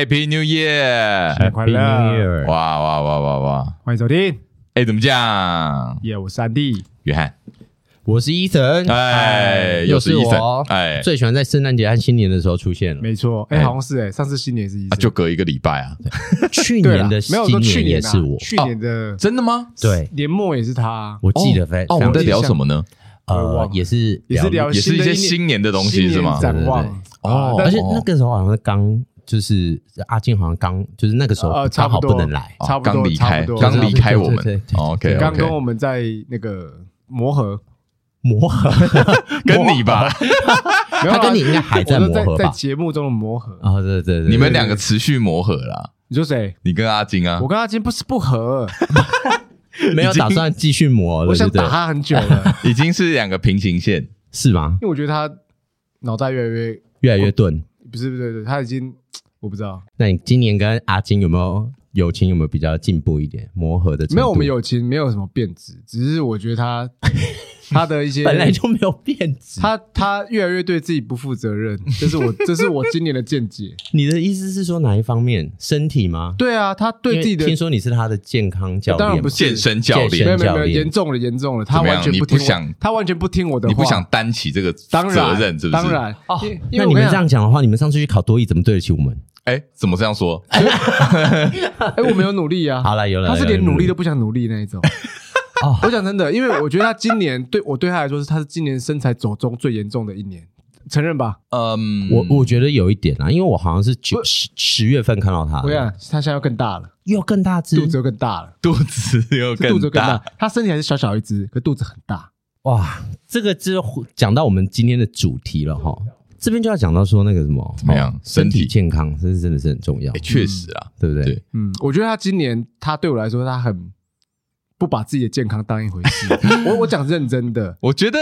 Happy New Year！新年快乐！哇哇哇哇哇！欢迎收听。哎，怎么讲？耶，我是安迪，约翰，我是伊森。哎，又是伊森。哎，最喜欢在圣诞节和新年的时候出现了。没错，哎，好像是哎，上次新年是伊森，就隔一个礼拜啊。去年的新年也是我，去年的真的吗？对，年末也是他。我记得非常。哦，我们在聊什么呢？呃，也是也是聊，也是一些新年的东西是吗？展望哦，而且那个时候好像是刚。就是阿金好像刚就是那个时候刚好不能来，差不多刚离开，刚离开我们。OK，刚跟我们在那个磨合，磨 合跟你吧，他跟你应该还在磨合吧？在节目中的磨合啊，对对对，你们两个持续磨合啦。你说谁？你跟阿金啊？我跟阿金不是不合，没有打算继续磨了。我想打他很久了，已经是两个平行线，是吗？因为我觉得他脑袋越来越越来越钝。不是不是，他已经我不知道。那你今年跟阿金有没有友情有没有比较进步一点磨合的？没有，我们友情没有什么变质，只是我觉得他他的一些本来就没有变质，他他越来越对自己不负责任，这是我 这是我今年的见解。你的意思是说哪一方面？身体吗？对啊，他对自己的听说你是他的健康教练，当然不是健身教练，没有没有严重了严重了，他完全不听，他完全不听我的，你不想担起这个责任，是不是？当然哦。那你们这样讲的话，你们上次去考多艺怎么对得起我们？哎，怎么这样说？哎，我没有努力啊。好了，有了，他是连努力都不想努力那一种。哦，我讲真的，因为我觉得他今年对我对他来说是他是今年身材走中最严重的一年，承认吧？嗯，我我觉得有一点啊，因为我好像是九十十月份看到他，对啊，他现在又更大了，又更大只，肚子又更大了，肚子又更大，他身体还是小小一只，可肚子很大。哇，这个就讲到我们今天的主题了哈，这边就要讲到说那个什么怎么样，身体健康，这是真的是很重要，确实啊，对不对？对，嗯，我觉得他今年他对我来说他很。不把自己的健康当一回事，我我讲认真的，我觉得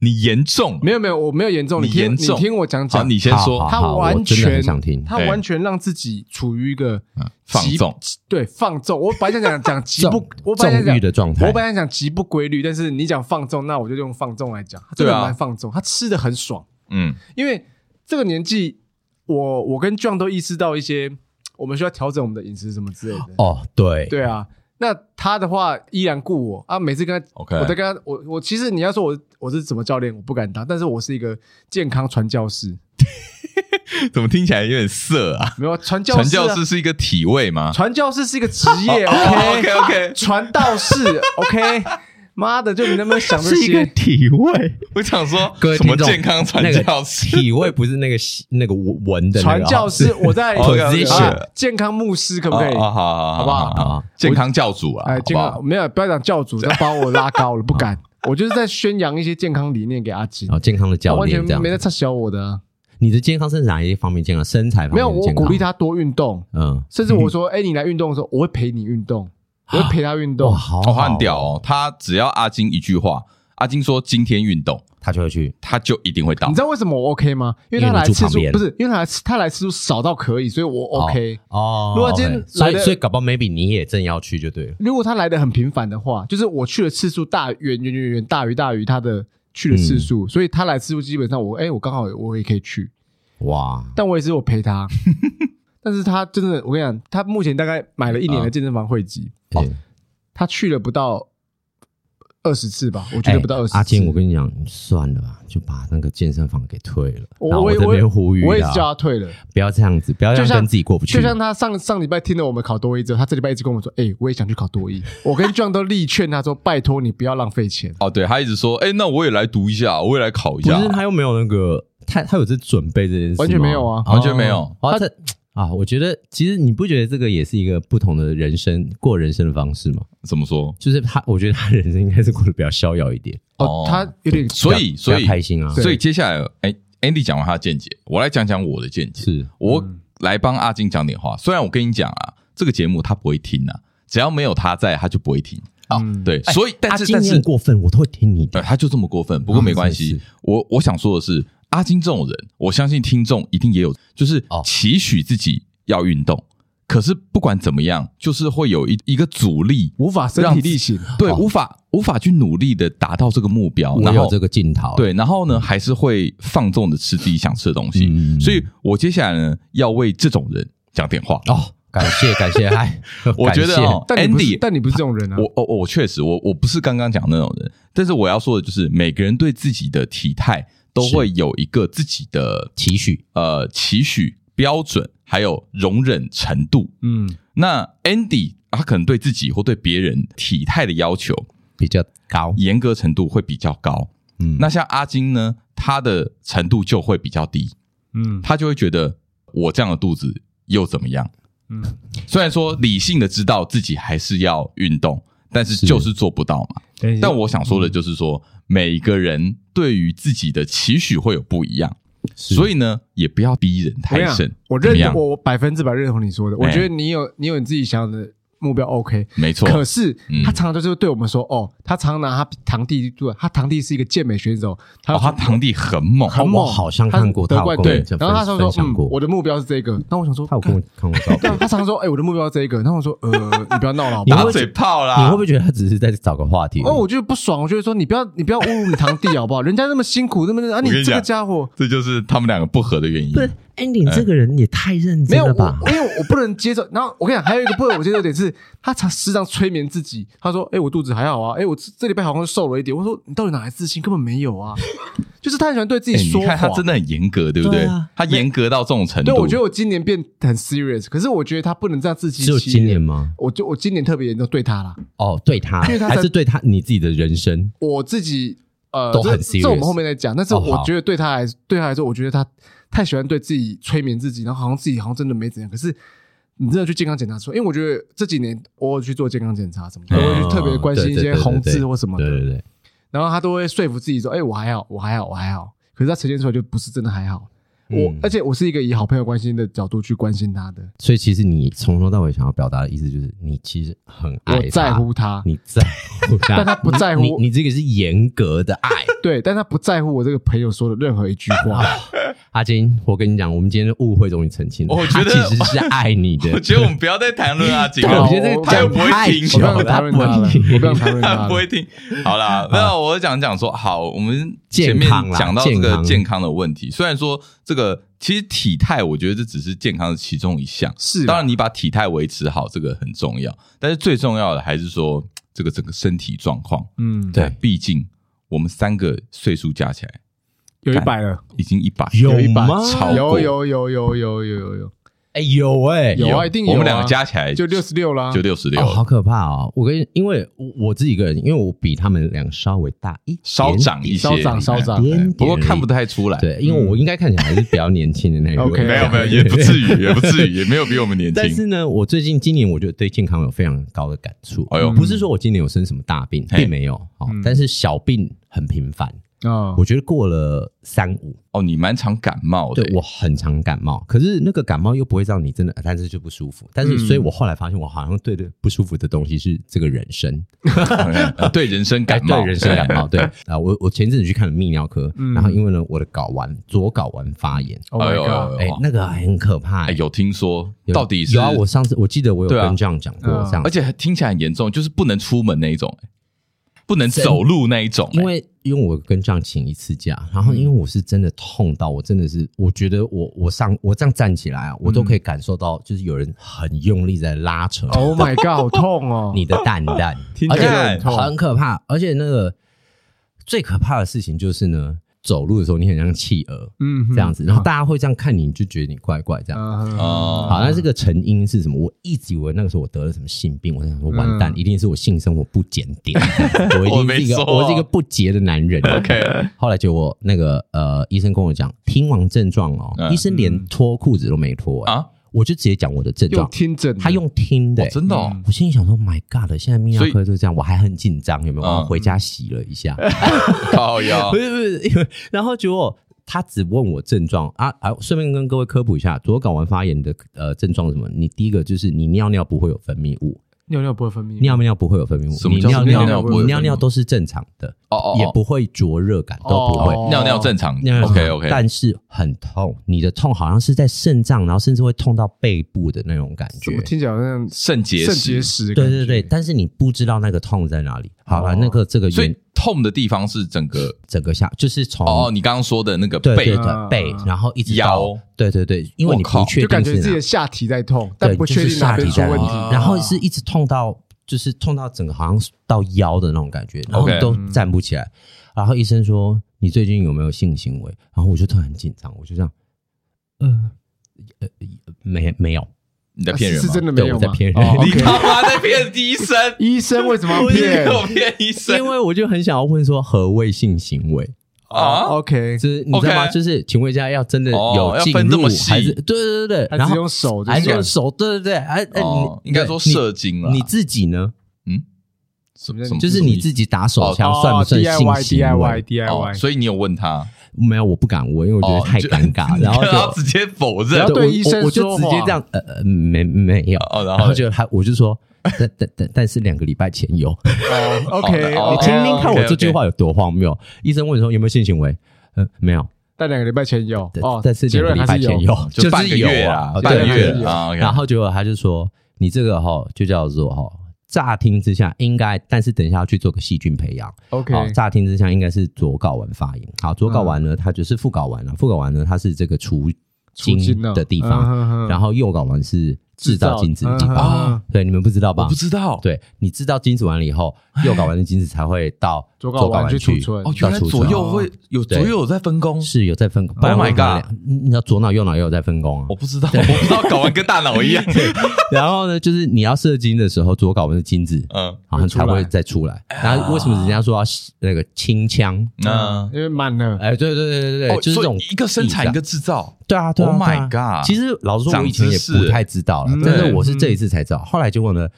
你严重，没有没有，我没有严重，你严重，你听我讲讲，你先说，他完全想听，他完全让自己处于一个放纵，对放纵。我本来想讲讲极不，我本来想讲，我本来想讲极不规律，但是你讲放纵，那我就用放纵来讲，这个蛮放纵，他吃的很爽，嗯，因为这个年纪，我我跟 John 都意识到一些，我们需要调整我们的饮食什么之类的。哦，对，对啊。那他的话依然雇我啊，每次跟他.我在跟他，我我其实你要说我我是什么教练，我不敢当，但是我是一个健康传教士。怎么听起来有点色啊？没有，传教士，传教士是一个体位吗？传教士是一个职业，OK OK，传道士，OK。妈的，就你能不能想这些？是一个体位，我想说，什么健康传教士？体位不是那个那个文的传教士，我在 position 健康牧师可不可以？好好好不好？健康教主啊，哎，健康没有，不要讲教主，要把我拉高了，不敢。我就是在宣扬一些健康理念给阿金。哦，健康的教练，完全没在插小我的。你的健康是哪一方面健康？身材方面？没有，我鼓励他多运动。嗯，甚至我说，哎，你来运动的时候，我会陪你运动。我会陪他运动，好，他很屌哦。他只要阿金一句话，阿金说今天运动，他就会去，他就一定会到。你知道为什么我 OK 吗？因为他来次数不是，因为他来他来次数少到可以，所以我 OK 哦。如果今天来的，所以搞不好 maybe 你也正要去就对了。如果他来的很频繁的话，就是我去的次数大远远远远大于大于他的去的次数，所以他来次数基本上我哎我刚好我也可以去哇。但我也是我陪他，但是他真的我跟你讲，他目前大概买了一年的健身房会籍。他去了不到二十次吧，我觉得不到二十次。阿金，我跟你讲，算了吧，就把那个健身房给退了。我我这边呼吁，我也是叫他退了，不要这样子，不要让跟自己过不去。就像他上上礼拜听了我们考多一之后，他这礼拜一直跟我说：“哎，我也想去考多一。”我跟 John 都力劝他说：“拜托你不要浪费钱。”哦，对，他一直说：“哎，那我也来读一下，我也来考一下。”可是他又没有那个，他他有在准备这件事，完全没有啊，完全没有。他啊，我觉得其实你不觉得这个也是一个不同的人生过人生的方式吗？怎么说？就是他，我觉得他人生应该是过得比较逍遥一点哦。他有点，所以所以开心啊。所以接下来，哎，Andy 讲完他的见解，我来讲讲我的见解。是我来帮阿金讲点话。虽然我跟你讲啊，这个节目他不会听啊，只要没有他在，他就不会听啊。对，所以但是但是过分，我都会听你的。他就这么过分，不过没关系。我我想说的是，阿金这种人，我相信听众一定也有，就是期许自己。要运动，可是不管怎么样，就是会有一一个阻力，无法身体力行，对，无法无法去努力的达到这个目标，然后这个镜头，对，然后呢，还是会放纵的吃自己想吃的东西。所以我接下来呢，要为这种人讲点话哦。感谢感谢，嗨，我觉得哦，Andy，但你不是这种人啊。我我我确实，我我不是刚刚讲那种人。但是我要说的就是，每个人对自己的体态都会有一个自己的期许，呃，期许标准，还有容忍程度。嗯，那 Andy 他可能对自己或对别人体态的要求比较高，严格程度会比较高。嗯，那像阿金呢，他的程度就会比较低。嗯，他就会觉得我这样的肚子又怎么样？嗯，虽然说理性的知道自己还是要运动，但是就是做不到嘛。但我想说的就是说，每一个人对于自己的期许会有不一样，所以呢，也不要逼人太甚。我认同，我百分之百认同你说的。我觉得你有你有你自己想要的。目标 OK，没错。可是他常常就是对我们说：“哦，他常常拿他堂弟做，他堂弟是一个健美选手，他他堂弟很猛，很猛，好像看过得冠对。然后他常说：嗯，我的目标是这个。那我想说，他有跟我看过照片。他常常说：哎，我的目标是这个。然后我说：呃，你不要闹了，打嘴炮啦！你会不会觉得他只是在找个话题？哦，我觉得不爽。我觉得说你不要你不要侮辱你堂弟好不好？人家那么辛苦，那么啊，你这个家伙，这就是他们两个不合的原因。对。Andy 这个人也太认真了吧？没有，因为我不能接受。然后我跟你讲，还有一个不能我接受点是，他常时常催眠自己。他说：“哎，我肚子还好啊，哎，我这礼拜好像瘦了一点。”我说：“你到底哪来自信？根本没有啊！” 就是他很喜欢对自己说话。你看他真的很严格，对不对？他严格到这种程度。对，我觉得我今年变很 serious，可是我觉得他不能这样自欺欺人。只有今年吗？我就我今年特别严重对他啦。哦，对他，还是对他你自己的人生？我自己呃都很 serious。这我们后面再讲。但是我觉得对他来对他来说，我觉得他。太喜欢对自己催眠自己，然后好像自己好像真的没怎样。可是你真的去健康检查出来，因为我觉得这几年偶尔去做健康检查什么的，我会去特别关心一些红字或什么的。对对对。然后他都会说服自己说：“哎，我还好，我还好，我还好。”可是他呈现出来就不是真的还好。我而且我是一个以好朋友关心的角度去关心他的，所以其实你从头到尾想要表达的意思就是，你其实很爱他，我在乎他，你在乎他，但他不在乎。你。你这个是严格的爱，对，但他不在乎我这个朋友说的任何一句话。阿金，我跟你讲，我们今天的误会终于澄清了，我觉得其实是爱你的。我觉得我们不要再谈论阿金了，我觉得这个讲不会听，我不要谈论他了，我不要谈论他了，不会听。好啦，那我讲讲说，好，我们前面讲到这个健康的问题，虽然说这个。其实体态，我觉得这只是健康的其中一项。是，当然你把体态维持好，这个很重要。但是最重要的还是说这个整个身体状况。嗯，对，毕竟我们三个岁数加起来有一百了，已经一百，有一百，有有有有有有有有。哎，有哎，有啊，一定有。我们两个加起来就六十六啦，就六十六，好可怕哦！我跟因为我自己一个人，因为我比他们俩稍微大一，稍长一些，稍长稍长，不过看不太出来。对，因为我应该看起来还是比较年轻的那种。没有没有，也不至于，也不至于，也没有比我们年轻。但是呢，我最近今年我觉得对健康有非常高的感触。哎呦，不是说我今年有生什么大病，并没有，但是小病很频繁。啊，我觉得过了三五哦，你蛮常感冒的。对，我很常感冒，可是那个感冒又不会让你真的，但是就不舒服。但是，所以我后来发现，我好像对的不舒服的东西是这个人参。对人生感冒，对人生感冒。对啊，我我前阵子去看了泌尿科，然后因为呢，我的睾丸左睾丸发炎，哎呦，哎，那个很可怕。有听说？到底是？有啊，我上次我记得我有跟这样讲过，这样，而且听起来很严重，就是不能出门那一种。不能走路那一种，因为因为我跟这样请一次假，然后因为我是真的痛到我真的是，我觉得我我上我这样站起来啊，我都可以感受到，就是有人很用力在拉扯。Oh my god，好痛哦！你的蛋蛋，而且很可怕，而且那个最可怕的事情就是呢。走路的时候，你很像企鹅，嗯，这样子，然后大家会这样看你，就觉得你怪怪这样。哦，好，那这个成因是什么？我一直以为那个时候我得了什么性病，我想说完蛋，一定是我性生活不检点，我一定是一个我是一个不洁的男人。OK，后来结果那个呃医生跟我讲，听完症状哦，医生连脱裤子都没脱啊。我就直接讲我的症状，听诊，他用听的，真的。我心里想说，My God，现在泌尿科就是这样，我还很紧张，有没有？我回家洗了一下，靠呀，不是不是，因为然后结果他只问我症状啊啊，顺便跟各位科普一下，左睾丸发炎的呃症状是什么？你第一个就是你尿尿不会有分泌物。尿尿不会分泌，尿尿不会有分泌物。什么叫尿尿？你尿尿都是正常的，哦哦，也不会灼热感，都不会。尿尿正常，OK OK。但是很痛，你的痛好像是在肾脏，然后甚至会痛到背部的那种感觉。听起来好像肾结石，肾结石。对对对，但是你不知道那个痛在哪里。好了，那个这个所以痛的地方是整个整个下，就是从哦，你刚刚说的那个背。的背，然后一直腰，对对对，因为你不确定就感觉自己的下体在痛，但不确定哪边出问题，然后是一直痛到就是痛到整个好像到腰的那种感觉，然后都站不起来。然后医生说，你最近有没有性行为？然后我就突然很紧张，我就这样，呃呃没没有。你在骗人吗？是真的没有在骗人。你他妈在骗医生？医生为什么要骗？我骗医生？因为我就很想要问说何谓性行为啊？OK，就是你知道吗？就是请问一下，要真的有进入还是？对对对对，然后用手还是用手？对对对，哎哎，应该说射精了。你自己呢？嗯，什么？就是你自己打手枪算不算性行为？DIY，DIY，所以你有问他？没有，我不敢问，因为我觉得太尴尬，然后就直接否认。对医生我就直接这样，呃，没没有，然后就他，我就说，但但但但是两个礼拜前有。哦，OK，你听听看我这句话有多荒谬。医生问说有没有性行为？嗯，没有，但两个礼拜前有。哦，但是两个礼拜前有，就是有啊，半个月啊。然后结果他就说，你这个哈就叫做哈。乍听之下应该，但是等一下要去做个细菌培养。OK，好，乍听之下应该是左睾丸发炎。好，左睾丸呢，它就是副睾丸了。副睾丸呢，它是这个除精的地方，然后右睾丸是。制造精子的地方，对，你们不知道吧？我不知道。对，你制造精子完了以后，右睾丸的精子才会到左睾丸去储存。哦，原来左右会有左右有在分工，是有在分工。Oh my god！你知道左脑右脑也有在分工啊？我不知道，我不知道睾丸跟大脑一样。然后呢，就是你要射精的时候，左睾丸的精子，嗯，好像才会再出来。然后为什么人家说要那个清腔？嗯，因为满了。哎，对对对对对，就是这种一个生产一个制造。对啊，对啊。Oh my god！其实老实说，我以前也不太知道了，但是我是这一次才知道。后来结果呢，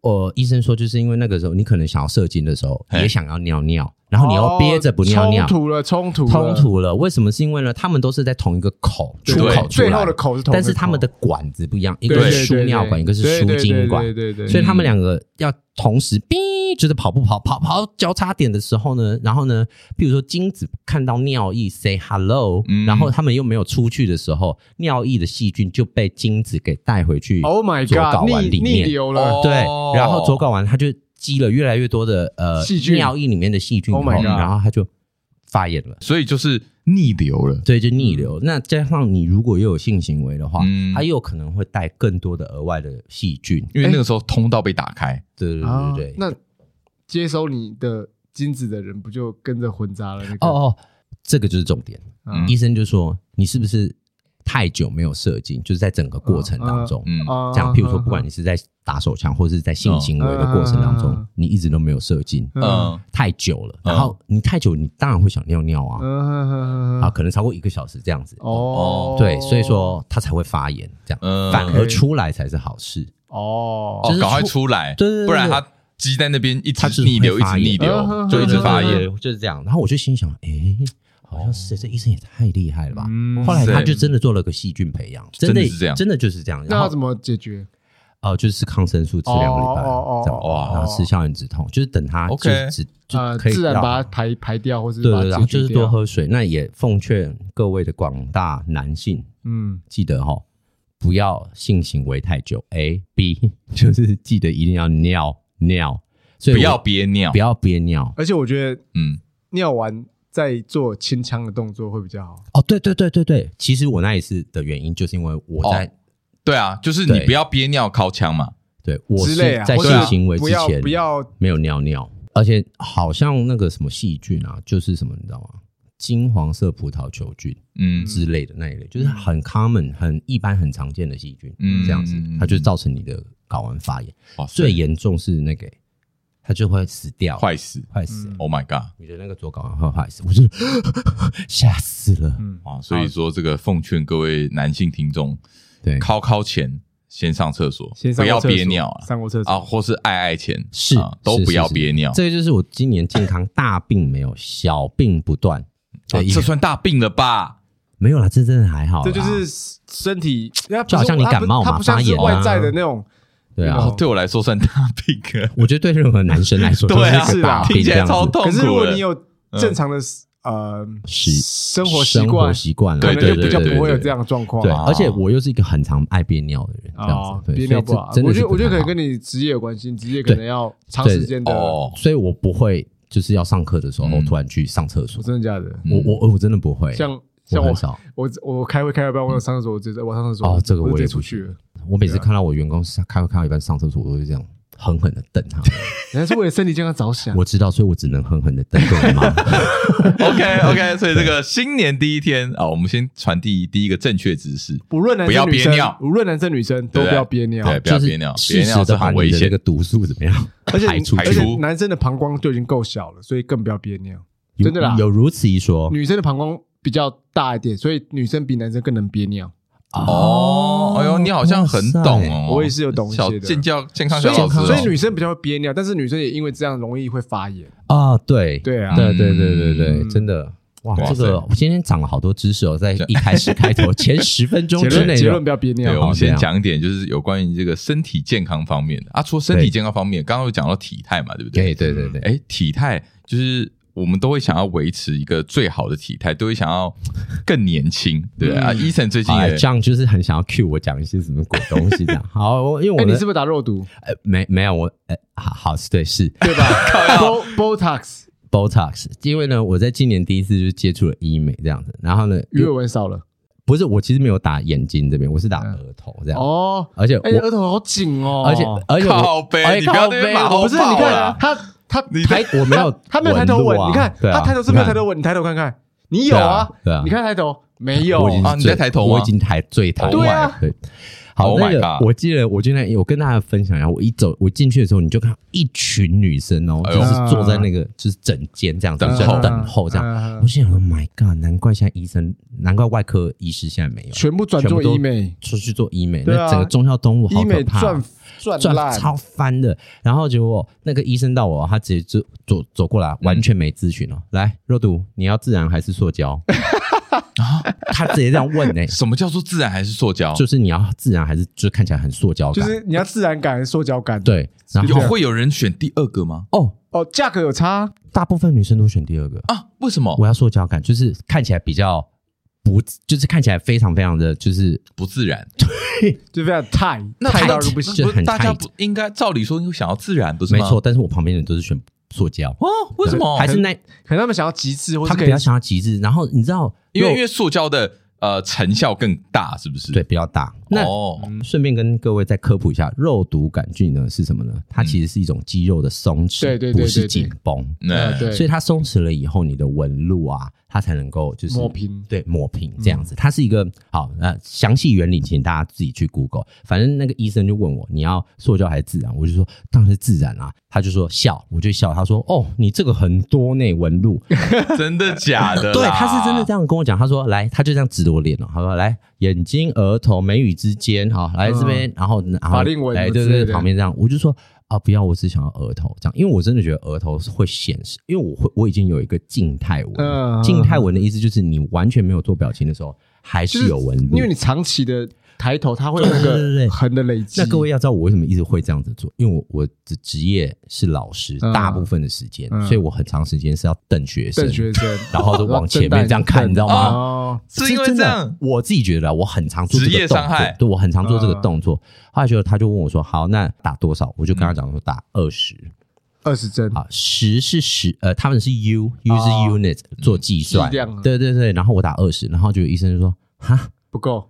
我医生说，就是因为那个时候你可能想要射精的时候，也想要尿尿，然后你又憋着不尿尿，冲突了，冲突，冲突了。为什么？是因为呢？他们都是在同一个口出口，最后的口是同，但是他们的管子不一样，一个是输尿管，一个是输精管，对对对。所以他们两个要同时逼。就是跑步跑跑跑交叉点的时候呢，然后呢，比如说精子看到尿液 say hello，然后他们又没有出去的时候，尿液的细菌就被精子给带回去。Oh my god！左睾丸里面逆流了，对，然后左睾丸它就积了越来越多的呃细菌，尿液里面的细菌，然后它就发炎了，所以就是逆流了，对，就逆流。那加上你如果又有性行为的话，它又可能会带更多的额外的细菌，因为那个时候通道被打开。对对对对，那。接收你的精子的人不就跟着混杂了？那个哦哦，这个就是重点。嗯、医生就说你是不是太久没有射精？就是在整个过程当中，嗯，这样，譬如说，不管你是在打手枪或者是在性行为的过程当中，嗯、你一直都没有射精，嗯，太久了。然后你太久，你当然会想尿尿啊，嗯、啊，可能超过一个小时这样子。哦，对，所以说它才会发炎，这样，嗯、反而出来才是好事。哦，就是赶快出来，对，对，对，对，不然它。积在那边一直逆流，一直逆流，就一直发炎，就是这样。然后我就心想，哎，好像是这医生也太厉害了吧？后来他就真的做了个细菌培养，真的是这样，真的就是这样。那要怎么解决？哦，就是吃抗生素吃两个礼拜，这样哇，然后吃消炎止痛，就是等他就是就可以自然把它排排掉，或者对对，然后就是多喝水。那也奉劝各位的广大男性，嗯，记得哈，不要性行为太久。A B 就是记得一定要尿。尿，所以不要憋尿，不要憋尿。而且我觉得，嗯，尿完再做清腔的动作会比较好。哦，对对对对对，其实我那一次的原因就是因为我在，对啊，就是你不要憋尿靠腔嘛。对，我是在性行为之前不要没有尿尿，而且好像那个什么细菌啊，就是什么你知道吗？金黄色葡萄球菌，嗯之类的那一类，就是很 common、很一般、很常见的细菌，嗯，这样子，它就造成你的。睾丸发炎，哦最严重是那个，他就会死掉，坏死，坏死。Oh my god！你的那个左睾丸会坏死，我就 吓死了。嗯啊，所以说这个奉劝各位男性听众，对，尻尻前先上厕所，先不要憋尿啊，上过厕所啊，或是爱爱前是都不要憋尿。这个就是我今年健康大病没有，小病不断，这算大病了吧？没有啦，这真的还好。这就是身体，就好像你感冒嘛，发炎外在的那种。对啊，对我来说算大病。我觉得对任何男生来说 都是大病，听起来超痛苦。可是如果你有正常的呃生活习惯习惯，可能就比较不会有这样的状况。对，而且我又是一个很常爱憋尿的人，这样子憋尿不好。我觉得我觉得可能跟你职业有关系，职业可能要长时间的，所以我不会就是要上课的时候，突然去上厕所。真的假的？我我我真的不会。像像我我我开会开到一半，我上厕所，我就我上厕所。哦，这个我也出去了。我每次看到我员工开会开到一半上厕所，我都会这样。狠狠的瞪他，人家是为了身体健康着想。我知道，所以我只能狠狠的瞪对吗？OK OK，所以这个新年第一天啊，我们先传递第一个正确知识：不论男生女生，无论男生女生都不要憋尿，对，不要憋尿，憋尿是很危险。这个毒素怎么样？而且而且男生的膀胱就已经够小了，所以更不要憋尿。真的啦，有如此一说。女生的膀胱比较大一点，所以女生比男生更能憋尿。哦，哎呦，你好像很懂哦，我也是有懂一些的。健教健康小老师，所以女生比较会憋尿，但是女生也因为这样容易会发炎啊。对对啊，对对对对对，真的哇，这个我今天长了好多知识哦，在一开始开头前十分钟之内，结论不要憋尿。对，我们先讲一点，就是有关于这个身体健康方面的啊。除了身体健康方面，刚刚有讲到体态嘛，对不对？对对对对，哎，体态就是。我们都会想要维持一个最好的体态，都会想要更年轻，对，对啊。Eason 最近也这样，就是很想要 cue 我讲一些什么鬼东西这样。好，因为我、欸、你是不是打肉毒？呃，没没有，我呃，好好对是，对吧？Botox Botox，因为呢，我在今年第一次就接触了医美这样子，然后呢，鱼尾纹少了。不是，我其实没有打眼睛这边，我是打额头这样。哦，而且我额头好紧哦，而且而且靠背，你不要对马后炮，不是，你看他。他抬我没有，他没有抬头纹。你看他抬头是没有抬头纹，你抬头看看，你有啊？对啊，你看抬头没有啊？你在抬头，我已经抬最抬了。对，好，那个我记得我今天我跟大家分享一下，我一走我进去的时候，你就看到一群女生哦，就是坐在那个就是整间这样等候等候这样。我心想说，My God，难怪现在医生，难怪外科医师现在没有，全部转做医美，出去做医美。那整个中孝东路好可怕。赚超翻的，然后结果那个医生到我，他直接就走走过来，完全没咨询哦。来，肉毒，你要自然还是塑胶？他直接这样问呢？什么叫做自然还是塑胶？就是你要自然还是就看起来很塑胶感？就是你要自然感还是塑胶感？对，然后会有人选第二个吗？哦哦，价格有差，大部分女生都选第二个啊？为什么？我要塑胶感，就是看起来比较。不，就是看起来非常非常的就是不自然，对，就非常太，太到不行，很大家不应该照理说你想要自然，不是吗？没错，但是我旁边人都是选塑胶哦，为什么？还是那可能他们想要极致，或者他比较想要极致。然后你知道，因为因为塑胶的。呃，成效更大是不是？对，比较大。那顺便跟各位再科普一下，肉毒杆菌呢是什么呢？它其实是一种肌肉的松弛，对对对，不是紧绷。对，所以它松弛了以后，你的纹路啊，它才能够就是抹平，对，抹平这样子。它是一个好，那详细原理请大家自己去 Google。反正那个医生就问我，你要塑胶还是自然？我就说当然是自然啊。他就说笑，我就笑。他说哦，你这个很多内纹路，真的假的？对，他是真的这样跟我讲。他说来，他就这样指着我脸了。他说来，眼睛、额头、眉宇之间，哈，来这边，然后然后法令纹，对对，旁边这样。我就说啊，不要，我只想要额头这样，因为我真的觉得额头是会显示，因为我会我已经有一个静态纹。静态纹的意思就是你完全没有做表情的时候，还是有纹路，因为你长期的。抬头，他会有那个横的累积。那各位要知道我为什么一直会这样子做，因为我我的职业是老师，大部分的时间，所以我很长时间是要瞪学生，瞪学生，然后就往前面这样看，你知道吗？哦，是因为这样，我自己觉得我很常做这个动作，对，我很常做这个动作。后来就他就问我说：“好，那打多少？”我就跟他讲说：“打二十，二十针。”啊，十是十，呃，他们是 U，U 是 unit 做计算，对对对。然后我打二十，然后就有医生就说：“哈，不够。”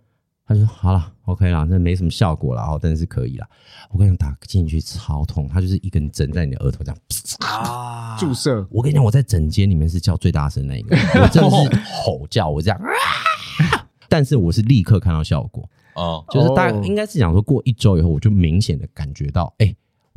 他说：“好了，OK 了，这没什么效果了，哦，但是可以了。我跟你讲，打进去超痛，他就是一根针在你的额头这样啊 注射。我跟你讲，我在整间里面是叫最大声那一个，我真的是 吼叫，我这样啊！但是我是立刻看到效果哦，就是大概应该是讲说过一周以后，我就明显的感觉到哎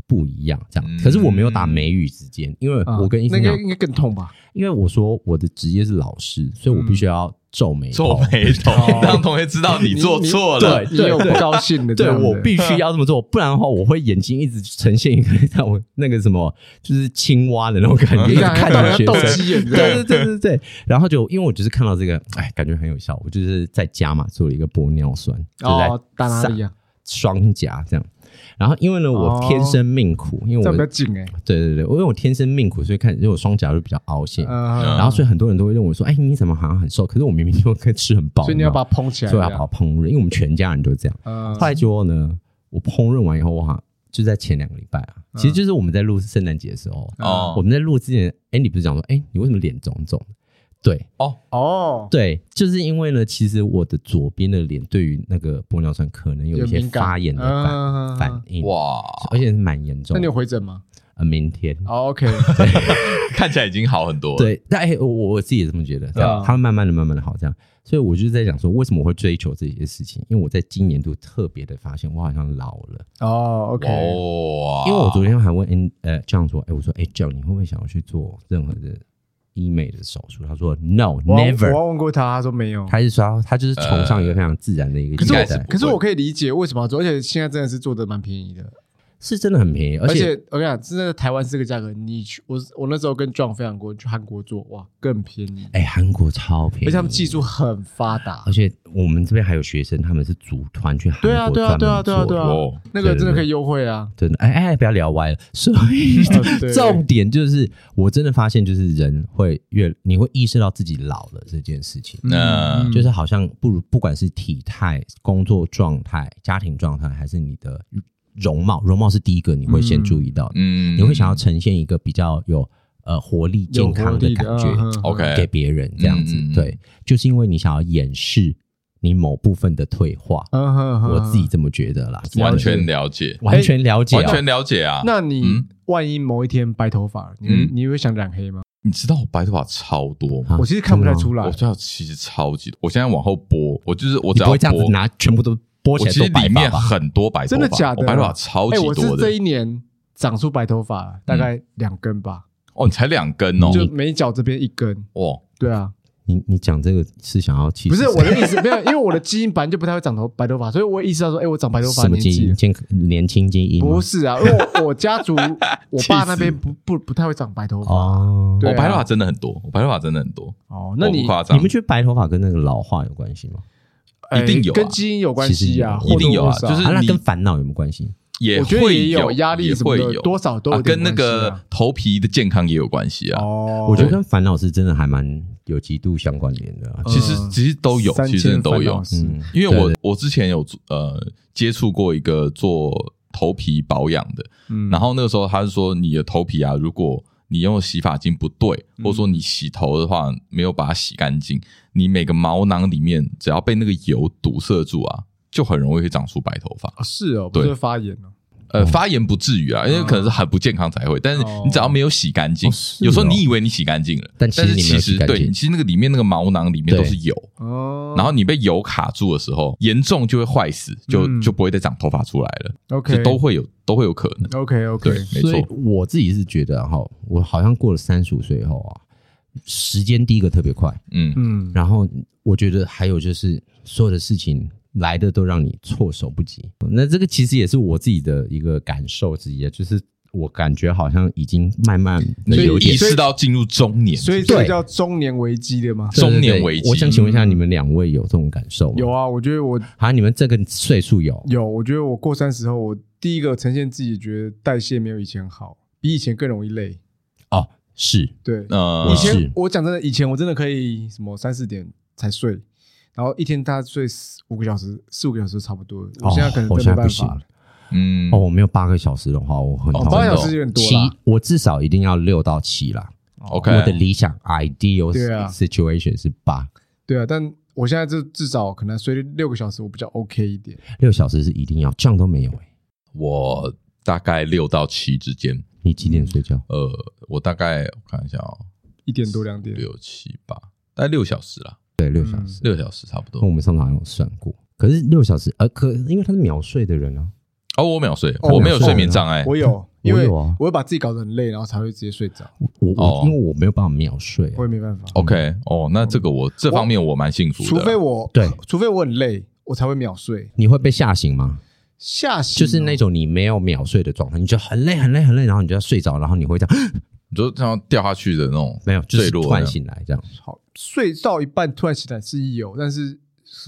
不一样这样。可是我没有打眉宇之间，因为我跟医生讲应该更痛吧？因为我说我的职业是老师，所以我必须要。”皱眉头，皱眉头，让同学知道你做错了，对，有不高兴的，对我必须要这么做，不然的话，我会眼睛一直呈现一个像我那个什么，就是青蛙的那种感觉，一直看到学生，对对对对对，然后就因为我就是看到这个，哎，感觉很有效，我就是在家嘛做了一个玻尿酸，哦，打哪里啊？双颊这样。然后因为呢，我天生命苦，因为我比较紧哎，对对对，因为我天生命苦，所以看因为我双颊就比较凹陷，然后所以很多人都会认为说，哎，你怎么好像很瘦？可是我明明就可以吃很饱，所以你要把它膨起来，所以要把它烹饪，因为我们全家人都这样。后来结果呢，我烹饪完以后，我好像就在前两个礼拜啊，其实就是我们在录圣诞节的时候哦，我们在录之前，Andy 不是讲说，哎，你为什么脸肿肿？对，哦哦，对，就是因为呢，其实我的左边的脸对于那个玻尿酸可能有一些发炎的反反应，哇，而且是蛮严重。那你有回诊吗？呃，明天。OK，看起来已经好很多。对，但哎，我我自己也这么觉得，这样，他会慢慢的、慢慢的好，这样。所以我就在想说，为什么我会追求这些事情？因为我在今年度特别的发现，我好像老了。哦，OK，因为我昨天还问 N 呃这样说，哎，我说，哎，Joe，你会不会想要去做任何的医美的手术？他说，No，Never。我问过他，他说没有。他是说，他就是崇尚一个非常自然的一个。可是，可是我可以理解为什么要做，而且现在真的是做的蛮便宜的。是真的很便宜，而且我跟你讲，真的台湾是个价格。你去我我那时候跟 John 分享过，去韩国做哇更便宜。哎，韩国超便宜，而且他们技术很发达。而且我们这边还有学生，他们是组团去韩国。对啊，对啊，对啊，对啊，对啊，那个真的可以优惠啊！真的，哎哎，不要聊歪了。所以 重点就是，我真的发现，就是人会越你会意识到自己老了这件事情。嗯，就是好像不如不管是体态、工作状态、家庭状态，还是你的。容貌，容貌是第一个你会先注意到的，嗯，你会想要呈现一个比较有呃活力、健康的感觉，OK，给别人这样子，对，就是因为你想要掩饰你某部分的退化，我自己这么觉得啦，完全了解，完全了解，完全了解啊。那你万一某一天白头发，你你会想染黑吗？你知道我白头发超多吗？我其实看不太出来，我知道其实超级多。我现在往后拨，我就是我只要这样子拿全部都。我其实里面很多白头发，真的假的？我白头发超级多的。我是这一年长出白头发，大概两根吧。哦，你才两根哦？就眉角这边一根。哦，对啊。你你讲这个是想要气？不是我的意思，没有，因为我的基因本来就不太会长头白头发，所以我意识到说，哎，我长白头发什么基因？健年轻基因？不是啊，因为我家族 我爸那边不不不太会长白头发。哦，我白头发真的很多，我白头发真的很多。哦，那你你们觉得白头发跟那个老化有关系吗？一定有，跟基因有关系啊，一定有啊，就是那跟烦恼有没有关系？也会有压力，会有多少都跟那个头皮的健康也有关系啊。哦，我觉得跟烦恼是真的还蛮有极度相关联的。其实其实都有，其实都有。嗯，因为我我之前有呃接触过一个做头皮保养的，嗯然后那个时候他是说你的头皮啊，如果你用洗发精不对，或者说你洗头的话没有把它洗干净，你每个毛囊里面只要被那个油堵塞住啊，就很容易会长出白头发。是哦，不是发炎哦。呃，发炎不至于啊，因为可能是很不健康才会。但是你只要没有洗干净，有时候你以为你洗干净了，但是其实对，其实那个里面那个毛囊里面都是油。哦。然后你被油卡住的时候，严重就会坏死，就就不会再长头发出来了。OK，都会有都会有可能。OK OK，对，没错。我自己是觉得哈，我好像过了三十五岁后啊，时间第一个特别快。嗯嗯。然后我觉得还有就是所有的事情。来的都让你措手不及，那这个其实也是我自己的一个感受之一，就是我感觉好像已经慢慢有意识到进入中年，所以这叫中年危机的吗？中年危机。我想请问一下，你们两位有这种感受吗？有啊，我觉得我好像你们这个岁数有有，我觉得我过三十后，我第一个呈现自己觉得代谢没有以前好，比以前更容易累。哦，是对，呃，以前我讲真的，以前我真的可以什么三四点才睡。然后一天大概睡五个小时，四五个小时差不多。我现在可能真没办法了。嗯，哦，我没有八个小时的话，我很八个小时有点多。七，我至少一定要六到七啦。OK，我的理想 ideal situation 是八。对啊，但我现在就至少可能睡六个小时，我比较 OK 一点。六小时是一定要，这样都没有哎。我大概六到七之间。你几点睡觉？呃，我大概我看一下哦，一点多两点，六七八，大概六小时啦。对，六小时，六小时差不多。我们上次好像有算过，可是六小时，呃，可因为他是秒睡的人啊。哦，我秒睡，我没有睡眠障碍。我有，因为我会把自己搞得很累，然后才会直接睡着。我我因为我没有办法秒睡，我也没办法。OK，哦，那这个我这方面我蛮幸福的。除非我对，除非我很累，我才会秒睡。你会被吓醒吗？吓醒，就是那种你没有秒睡的状态，你就很累很累很累，然后你就要睡着，然后你会这样。你就这样掉下去的那种，没有，就是突然醒来这样。好，睡到一半突然醒来是有，但是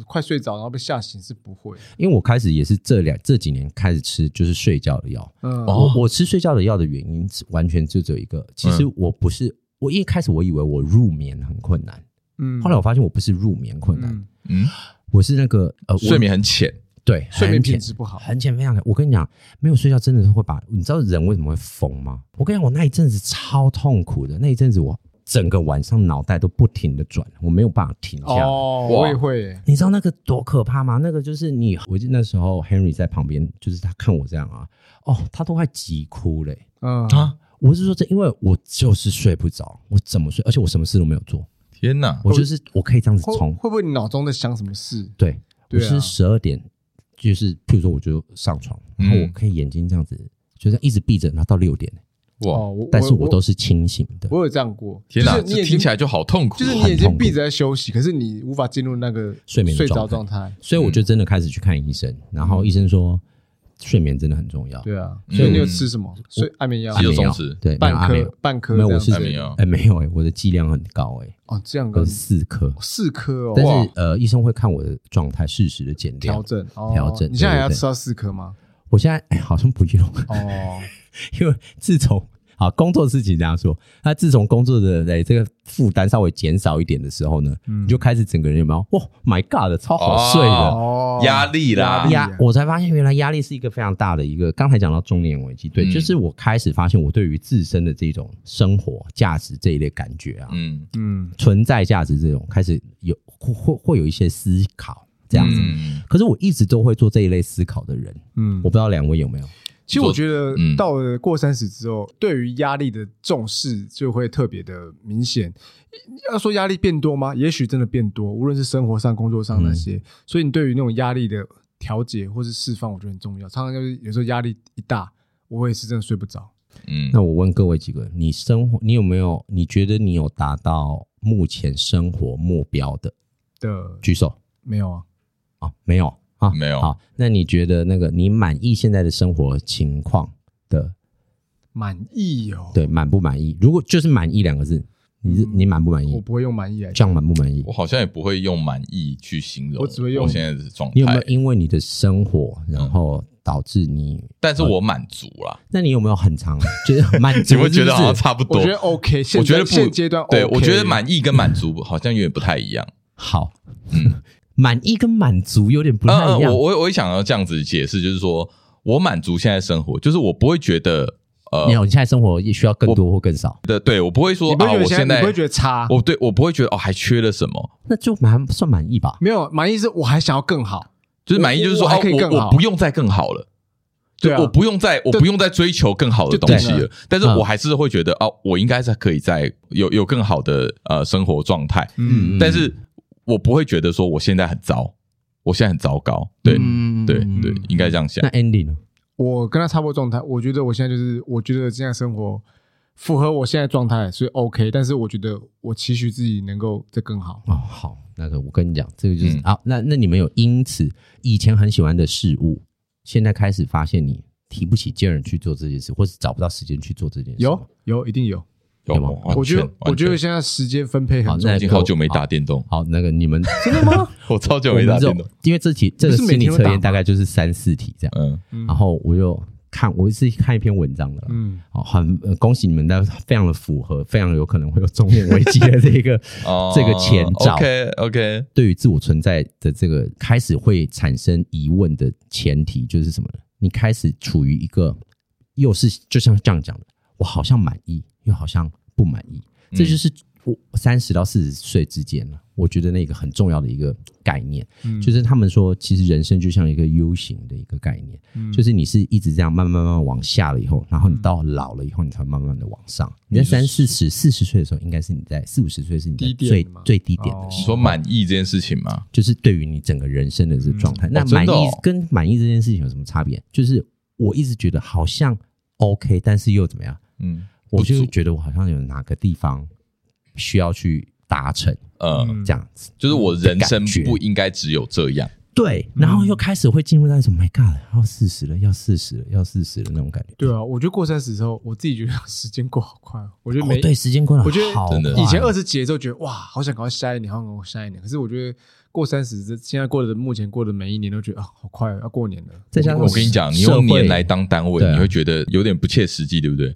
快睡着然后被吓醒是不会。因为我开始也是这两这几年开始吃就是睡觉的药。嗯，我我吃睡觉的药的原因完全就只有一个，其实我不是我一开始我以为我入眠很困难，嗯，后来我发现我不是入眠困难，嗯，我是那个呃睡眠很浅。对，睡眠品质不好，很浅非常的。我跟你讲，没有睡觉真的是会把你知道人为什么会疯吗？我跟你讲，我那一阵子超痛苦的，那一阵子我整个晚上脑袋都不停的转，我没有办法停下来。哦，我也会。你知道那个多可怕吗？那个就是你，我记得那时候 Henry 在旁边，就是他看我这样啊，哦，他都快急哭嘞。嗯啊，我是说这，因为我就是睡不着，我怎么睡？而且我什么事都没有做。天哪！我就是我可以这样子冲，会不会你脑中在想什么事？对，我是十二点，就是譬如说我就上床，然后我可以眼睛这样子，就是一直闭着，然后到六点。哇！但是我都是清醒的。我有这样过。天哪！你听起来就好痛苦，就是你眼睛闭着在休息，可是你无法进入那个睡眠睡着状态。所以我就真的开始去看医生，然后医生说。睡眠真的很重要。对啊，所以你有吃什么？睡安眠药、肌肉松弛，对，半颗半颗。没有，我是安眠药。哎，没有哎，我的剂量很高哎。哦，这样高。四颗，四颗哦。但是呃，医生会看我的状态，适时的减量，调整，调整。你现在还要吃到四颗吗？我现在哎，好像不用哦，因为自从。啊，工作事情这样说。那自从工作的哎这个负担稍微减少一点的时候呢，嗯、你就开始整个人有没有？哇，My God，超好睡的，哦、压力啦，压，我才发现原来压力是一个非常大的一个。刚才讲到中年危机，对，嗯、就是我开始发现我对于自身的这种生活价值这一类感觉啊，嗯嗯，存在价值这种开始有会会会有一些思考这样子。嗯、可是我一直都会做这一类思考的人，嗯，我不知道两位有没有。其实我觉得到了过三十之后，嗯、对于压力的重视就会特别的明显。要说压力变多吗？也许真的变多，无论是生活上、工作上那些。嗯、所以你对于那种压力的调节或是释放，我觉得很重要。常常就是有时候压力一大，我也是真的睡不着。嗯，那我问各位几个，你生活你有没有？你觉得你有达到目前生活目标的的举手？没有啊？啊，没有。啊，没有。好，那你觉得那个你满意现在的生活情况的满意哦？对，满不满意？如果就是满意两个字，你是你满不满意？我不会用满意来这样满不满意？我好像也不会用满意去形容，我只会用我现在的状态。你有没有因为你的生活，然后导致你？但是我满足了。那你有没有很长觉得 满足？你会觉得好像差不多？我觉得 OK，我觉得现阶段对，我觉得满意跟满足好像有点不太一样。好，嗯。满意跟满足有点不太一样。我我我也想要这样子解释，就是说我满足现在生活，就是我不会觉得呃，没有你现在生活也需要更多或更少。对对，我不会说啊，我现在不会觉得差。我对我不会觉得哦，还缺了什么？那就蛮算满意吧。没有满意是我还想要更好，就是满意就是说还可以更好，我不用再更好了。对，我不用再我不用再追求更好的东西了。但是我还是会觉得哦，我应该是可以在有有更好的呃生活状态。嗯，但是。我不会觉得说我现在很糟，我现在很糟糕，对、嗯、对对，应该这样想。那 Andy 呢？我跟他差不多状态，我觉得我现在就是，我觉得这样生活符合我现在状态，所以 OK。但是我觉得我期许自己能够再更好。哦，好，那个我跟你讲，这个就是、嗯、啊，那那你们有因此以前很喜欢的事物，现在开始发现你提不起劲儿去做这件事，或是找不到时间去做这件事？有有，一定有。有吗？我觉得，我觉得现在时间分配很重要。已经好久没打电动。好，那个你们 真的吗？我超久没打电动，因为这题这个心理测验大概就是三四题这样。嗯，然后我又看，我是看一篇文章的。嗯，好，很恭喜你们，的非常的符合，非常有可能会有中年危机的这个 这个前兆。OK OK，对于自我存在的这个开始会产生疑问的前提就是什么呢？你开始处于一个又是就像这样讲的，我好像满意，又好像。不满意，这就是我三十到四十岁之间了。我觉得那个很重要的一个概念，嗯、就是他们说，其实人生就像一个 U 型的一个概念，嗯、就是你是一直这样慢慢慢慢往下了以后，然后你到老了以后，你才慢慢的往上。嗯、你在三四十、四十岁的时候，应该是你在四五十岁是你的最低最低点的时候。你说满意这件事情吗？就是对于你整个人生的这个状态，嗯、那满意跟满意这件事情有什么差别？就是我一直觉得好像 OK，但是又怎么样？嗯。我就觉得我好像有哪个地方需要去达成，嗯，这样子，就是我人生不应该只有这样。对，然后又开始会进入那种 My God，要四十了，要四十了，要四十了那种感觉。对啊，我觉得过三十之后，我自己觉得时间过好快。我觉得没对时间过得好，我觉得真的以前二十几的时候觉得哇，好想赶快下一年，好想赶快下一年。可是我觉得。过三十，这现在过的目前过的每一年都觉得啊，好快，要过年了。再加上我跟你讲，你用年来当单位，你会觉得有点不切实际，对不对？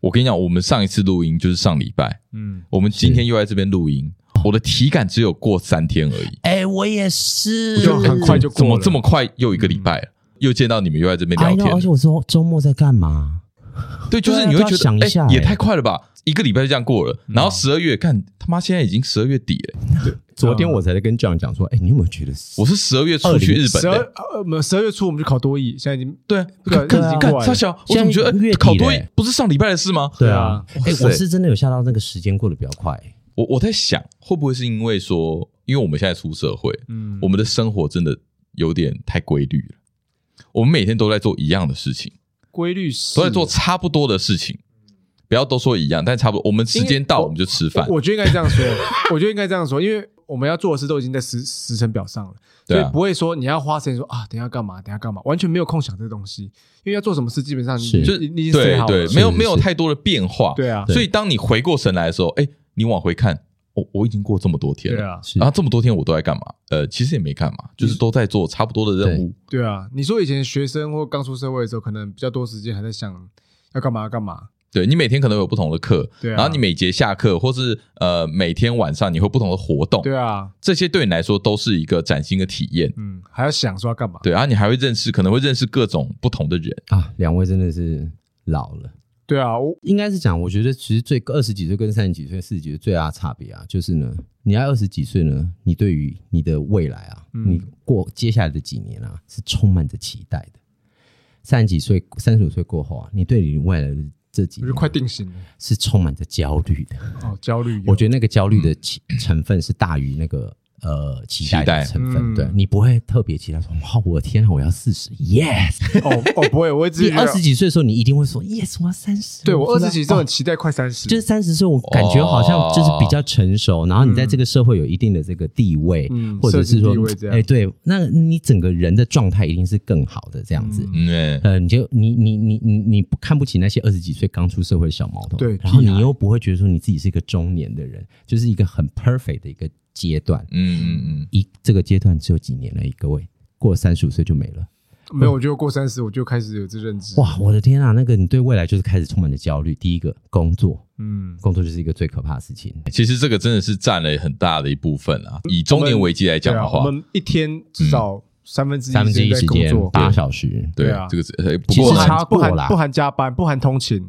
我跟你讲，我们上一次录音就是上礼拜，嗯，我们今天又在这边录音，我的体感只有过三天而已。哎，我我也是，就很快就过了。怎么这么快又一个礼拜了？又见到你们又在这边聊天，而且我说周末在干嘛？对，就是你会觉得想一下，也太快了吧？一个礼拜就这样过了，然后十二月看他妈现在已经十二月底了。对，昨天我才在跟 John 讲说，哎，你有没有觉得我是十二月初去日本？十二十二月初我们就考多益，现在已经对，看看他小，我怎么觉得考多益不是上礼拜的事吗？对啊，哎，我是真的有吓到，那个时间过得比较快。我我在想，会不会是因为说，因为我们现在出社会，嗯，我们的生活真的有点太规律了，我们每天都在做一样的事情，规律都在做差不多的事情。不要都说一样，但差不多。我们时间到，我们就吃饭。我觉得应该这样说，我觉得应该这样说，因为我们要做的事都已经在时时程表上了，所以不会说你要花时间说啊，等下干嘛，等下干嘛，完全没有空想这个东西。因为要做什么事，基本上你就你已经对对，没有没有太多的变化。对啊，所以当你回过神来的时候，哎，你往回看，我我已经过这么多天了，对啊，然后这么多天我都在干嘛？呃，其实也没干嘛，就是都在做差不多的任务。对啊，你说以前学生或刚出社会的时候，可能比较多时间还在想要干嘛要干嘛。对，你每天可能有不同的课，对啊，然后你每节下课或是呃每天晚上你会不同的活动，对啊，这些对你来说都是一个崭新的体验，嗯，还要想说要干嘛，对，然后你还会认识，可能会认识各种不同的人啊。两位真的是老了，对啊，我应该是讲，我觉得其实最二十几岁跟三十几岁、四十几岁最大的差别啊，就是呢，你要二十几岁呢，你对于你的未来啊，嗯、你过接下来的几年啊，是充满着期待的。三十几岁、三十五岁过后啊，你对你未来的这几年快定型了，是充满着焦虑的哦，焦虑。我觉得那个焦虑的 成分是大于那个。呃，期待的成分，对你不会特别期待说，哇，我的天啊，我要四十，yes，哦哦，不会，我会自己二十几岁的时候，你一定会说，yes，我要三十。对我二十几岁很期待快三十，就是三十岁，我感觉好像就是比较成熟，然后你在这个社会有一定的这个地位，或者是说，哎，对，那你整个人的状态一定是更好的这样子。嗯，呃，你就你你你你你不看不起那些二十几岁刚出社会的小毛头，对，然后你又不会觉得说你自己是一个中年的人，就是一个很 perfect 的一个。阶段，嗯嗯嗯，一这个阶段只有几年而已，各位。过三十五岁就没了。没有，我就过三十，我就开始有这认知。哇，我的天啊，那个你对未来就是开始充满了焦虑。第一个工作，嗯，工作就是一个最可怕的事情。其实这个真的是占了很大的一部分啊。以中年危机来讲的话，我们一天至少三分之一三分之一时间八小时，对啊，这个是其实差不含，不含加班，不含通勤。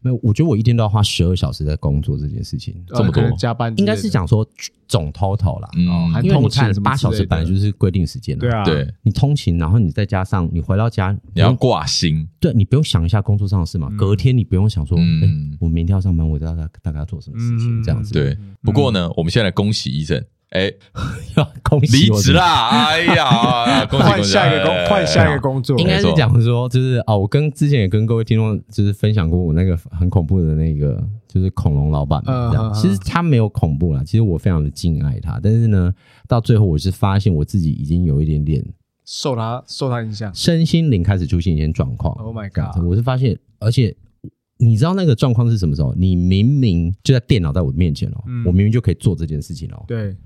没有，我觉得我一天都要花十二小时在工作这件事情，这么多。加班，应该是讲说总 total 啦，嗯，因为你看八小时本来就是规定时间，对啊，对，你通勤，然后你再加上你回到家，你要挂心，对，你不用想一下工作上的事嘛，隔天你不用想说，嗯，我明天要上班，我大概大概要做什么事情这样子，对。不过呢，我们现在来恭喜医生。哎，要 恭喜离职啦！哎呀，换下一个工，换下一个工作，应该是讲说，就是哦，我跟之前也跟各位听众就是分享过我那个很恐怖的那个，就是恐龙老板嘛，这样。其实他没有恐怖啦，其实我非常的敬爱他，但是呢，到最后我是发现我自己已经有一点点受他受他影响，身心灵开始出现一些状况。Oh my god！我是发现，而且你知道那个状况是什么时候？你明明就在电脑在我面前哦，我明明就可以做这件事情哦，对。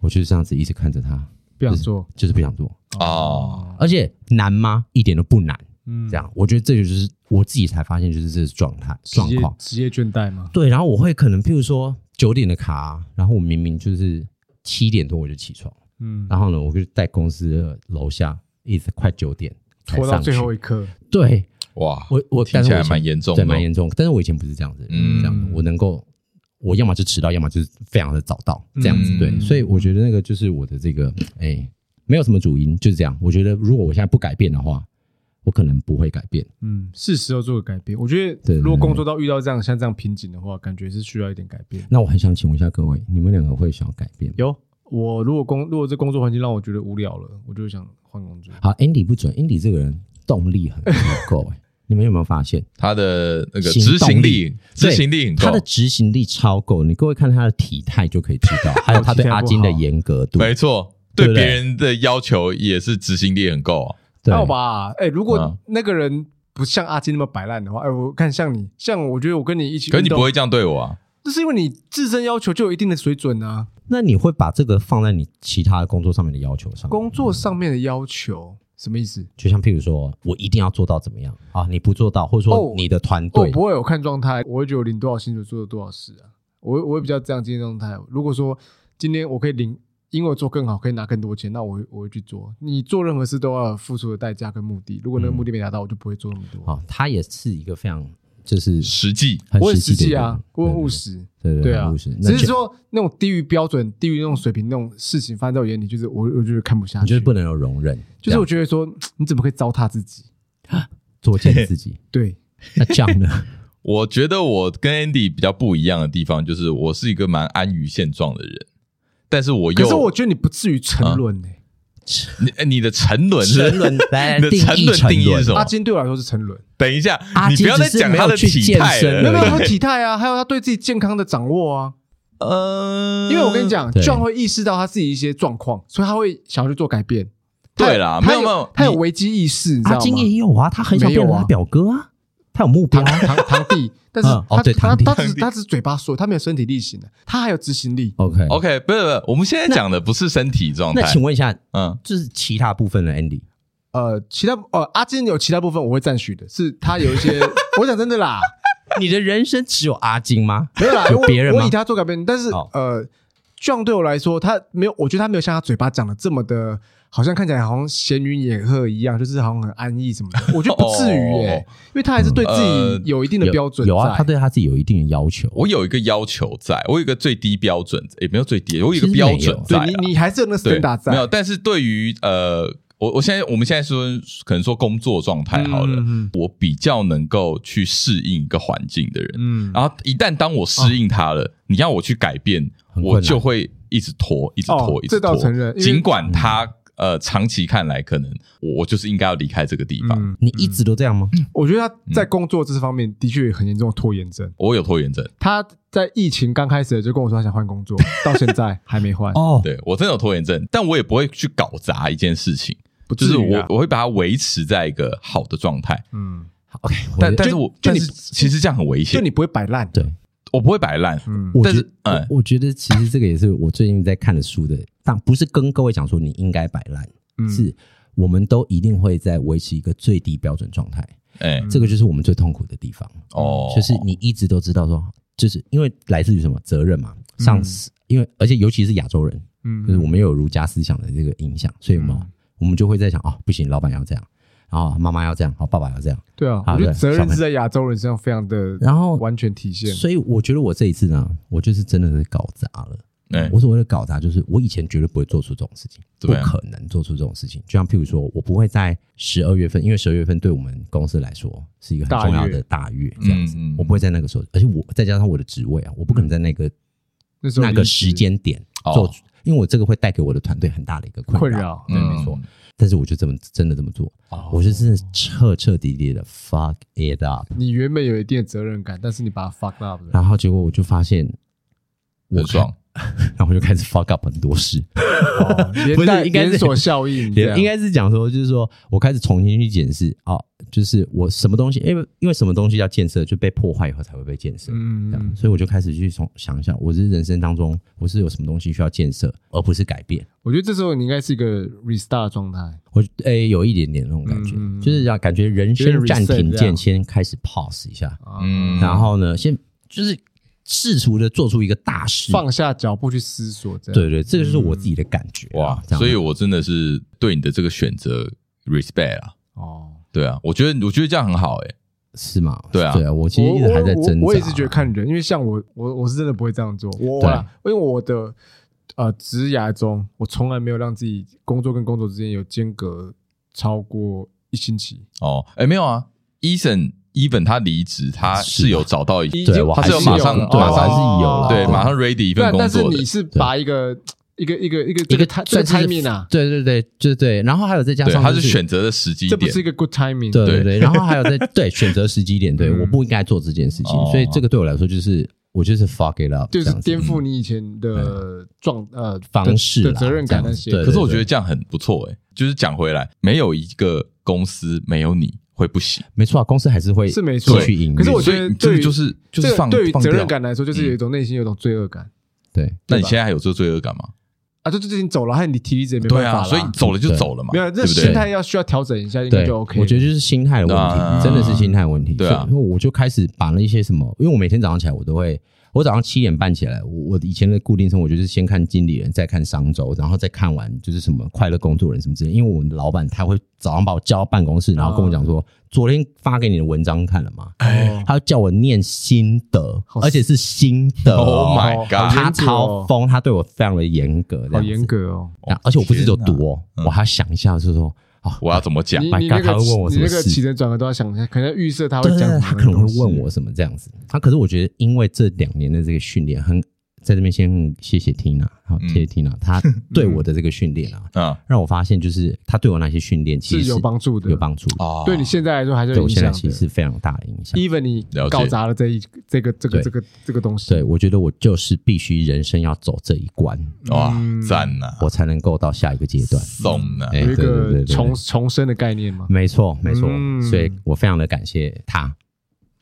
我就是这样子一直看着他，不想做，就是不想做哦。而且难吗？一点都不难。嗯，这样，我觉得这就是我自己才发现，就是这是状态状况，职业倦怠吗？对。然后我会可能，譬如说九点的卡，然后我明明就是七点多我就起床，嗯，然后呢，我就在公司的楼下一直快九点拖到最后一刻。对，哇，我我听起来蛮严重，对，蛮严重。但是我以前不是这样子，嗯，这样我能够。我要么就迟到，要么就是非常的早到，这样子、嗯、对，所以我觉得那个就是我的这个，哎、欸，没有什么主因，就是这样。我觉得如果我现在不改变的话，我可能不会改变。嗯，是时候做个改变。我觉得，如果工作到遇到这样像这样瓶颈的话，感觉是需要一点改变。那我很想请问一下各位，你们两个会想要改变？有，我如果工如果这工作环境让我觉得无聊了，我就想换工作。好，Andy 不准，Andy 这个人动力很不够哎。你们有没有发现他的那个执行力？执行力很够，他的执行力超够。你各位看他的体态就可以知道，还有他对阿金的严格度。没错，对别人的要求也是执行力很够啊。还好吧？哎，如果那个人不像阿金那么摆烂的话，哎，我看像你，像我觉得我跟你一起，可你不会这样对我啊？这是因为你自身要求就有一定的水准啊。那你会把这个放在你其他的工作上面的要求上？工作上面的要求。什么意思？就像譬如说，我一定要做到怎么样啊？你不做到，或者说你的团队，哦不会有看状态，我会觉得我领多少薪水做了多少事啊？我我会比较这样今天状态。如果说今天我可以领因为我做更好可以拿更多钱，那我我会去做。你做任何事都要付出的代价跟目的，如果那个目的没达到，我就不会做那么多。哦，他也是一个非常就是实际，我很实际啊，我很务实，对对对啊，务实。只是说那种低于标准、低于那种水平那种事情，放在我眼里，就是我我就是看不下去，就是不能有容忍。就是我觉得说，你怎么可以糟蹋自己，作践自己？对，那这样呢？我觉得我跟 Andy 比较不一样的地方，就是我是一个蛮安于现状的人。但是我又，可是我觉得你不至于沉沦呢。你你的沉沦，沉沦，你的沉沦 定义是什么？阿金对我来说是沉沦。等一下，你不要再讲他的体态了，没有没有体态啊，还有他对自己健康的掌握啊。呃，因为我跟你讲，John 会意识到他自己一些状况，所以他会想要去做改变。对啦，没有没有，他有危机意识。阿金也有啊，他很想变成他表哥啊。他有目标，堂堂弟，但是他他他只他只嘴巴说，他没有身体力行的，他还有执行力。OK OK，不是不是，我们现在讲的不是身体状态。那请问一下，嗯，就是其他部分的 Andy，呃，其他呃，阿金有其他部分我会赞许的，是他有一些，我讲真的啦，你的人生只有阿金吗？没有啦，有别人吗？我以他做改变，但是呃，John 对我来说，他没有，我觉得他没有像他嘴巴讲的这么的。好像看起来好像闲云野鹤一样，就是好像很安逸什么的，我觉得不至于耶，因为他还是对自己有一定的标准。有啊，他对他自己有一定的要求。我有一个要求在，我有一个最低标准，也没有最低，我有一个标准在。你你还是有那 standard 在。没有，但是对于呃，我我现在我们现在说可能说工作状态好了，我比较能够去适应一个环境的人。嗯，然后一旦当我适应他了，你要我去改变，我就会一直拖，一直拖，一直拖。这倒承认，尽管他。呃，长期看来，可能我就是应该要离开这个地方。嗯、你一直都这样吗？我觉得他在工作这方面的确很严重的拖延症。我有拖延症。他在疫情刚开始就跟我说他想换工作，到现在还没换。哦，对，我真的有拖延症，但我也不会去搞砸一件事情，不就是我我会把它维持在一个好的状态。嗯，OK，但但是我但是其实这样很危险，就你不会摆烂，对。我不会摆烂，嗯，但是，嗯，我觉得其实这个也是我最近在看的书的，但不是跟各位讲说你应该摆烂，嗯，是我们都一定会在维持一个最低标准状态，哎，这个就是我们最痛苦的地方，哦，就是你一直都知道说，就是因为来自于什么责任嘛，上司，因为而且尤其是亚洲人，嗯，就是我们有儒家思想的这个影响，所以嘛，我们就会在想，哦，不行，老板要这样。然后妈妈要这样，好，爸爸要这样。对啊，我觉得责任是在亚洲人身上非常的，然后完全体现。所以我觉得我这一次呢，我就是真的是搞砸了。嗯，我所谓的搞砸，就是我以前绝对不会做出这种事情，不可能做出这种事情。就像譬如说，我不会在十二月份，因为十二月份对我们公司来说是一个很重要的大月，这样子，我不会在那个时候，而且我再加上我的职位啊，我不可能在那个那个时间点做，因为我这个会带给我的团队很大的一个困扰。对，没错。但是我就这么真的这么做，oh, 我就真的彻彻底底的 fuck it up。你原本有一定的责任感，但是你把它 fuck up 了，然后结果我就发现我爽。然后我就开始 fuck up 很多事，不是应该连锁效应，应该是讲说，就是说我开始重新去检视啊，就是我什么东西，因为因为什么东西要建设，就被破坏以后才会被建设，嗯，这样，所以我就开始去从想一下，我是人生当中我是有什么东西需要建设，而不是改变。我觉得这时候你应该是一个 restart 状态，我诶有一点点那种感觉，就是要感觉人生暂停键先开始 pause 一下，嗯，然后呢，先就是。试图的做出一个大事，放下脚步去思索，这样对对，这个就是我自己的感觉哇！所以我真的是对你的这个选择 respect 啊！哦，对啊，我觉得我觉得这样很好，诶，是吗？对啊，对啊，我其实一直还在挣扎，我也是觉得看人，因为像我，我我是真的不会这样做，我因为我的呃职涯中，我从来没有让自己工作跟工作之间有间隔超过一星期。哦，哎，没有啊，Eason。Even 他离职，他是。有找到一，对，他是有马上，马上是有了，对，马上 ready 一份工作。但是你是把一个一个一个一个一个算 timing 啊，对对对，就是对。然后还有再加上，他是选择的时机点，这不是一个 good timing，对对对。然后还有在 对选择时机点，对，我不应该做这件事情，所以这个对我来说就是我就是 fuck it up，就是颠覆你以前的状呃方式的责任感那些。可是我觉得这样很不错诶，就是讲回来，没有一个公司没有你。会不行，没错啊，公司还是会是没错。可是我觉得，对于就是就是放对于责任感来说，就是有一种内心有一种罪恶感。对，那你现在还有这个罪恶感吗？啊，就就已经走了，还有你体力也没办法了，所以走了就走了嘛。没有，这心态要需要调整一下，应该就 OK。我觉得就是心态的问题，真的是心态问题。对啊，因为我就开始把那些什么，因为我每天早上起来我都会。我早上七点半起来，我我以前的固定生活就是先看经理人，再看商周，然后再看完就是什么快乐工作人什么之类。因为我们的老板他会早上把我叫到办公室，然后跟我讲说，昨天发给你的文章看了吗？他叫我念心得，而且是心得。Oh my god！他超疯，他对我非常的严格，好严格哦。而且我不是就读哦，我还要想一下，就是说。我要怎么讲？你那个你那个起承转合都要想一下，可能预设他会讲，他可能会问我什么这样子。他可是我觉得，因为这两年的这个训练很。在这边先谢谢 Tina，好谢谢 Tina，她对我的这个训练啊，让我发现就是她对我那些训练其实是有帮助的，有帮助啊。对你现在来说还是有影响的。对我现在其实是非常大的影响。Even 你搞砸了这一这个这个这个这个东西，对我觉得我就是必须人生要走这一关哇，赞呐，我才能够到下一个阶段。送呢，有一个重重生的概念吗？没错没错，所以我非常的感谢他，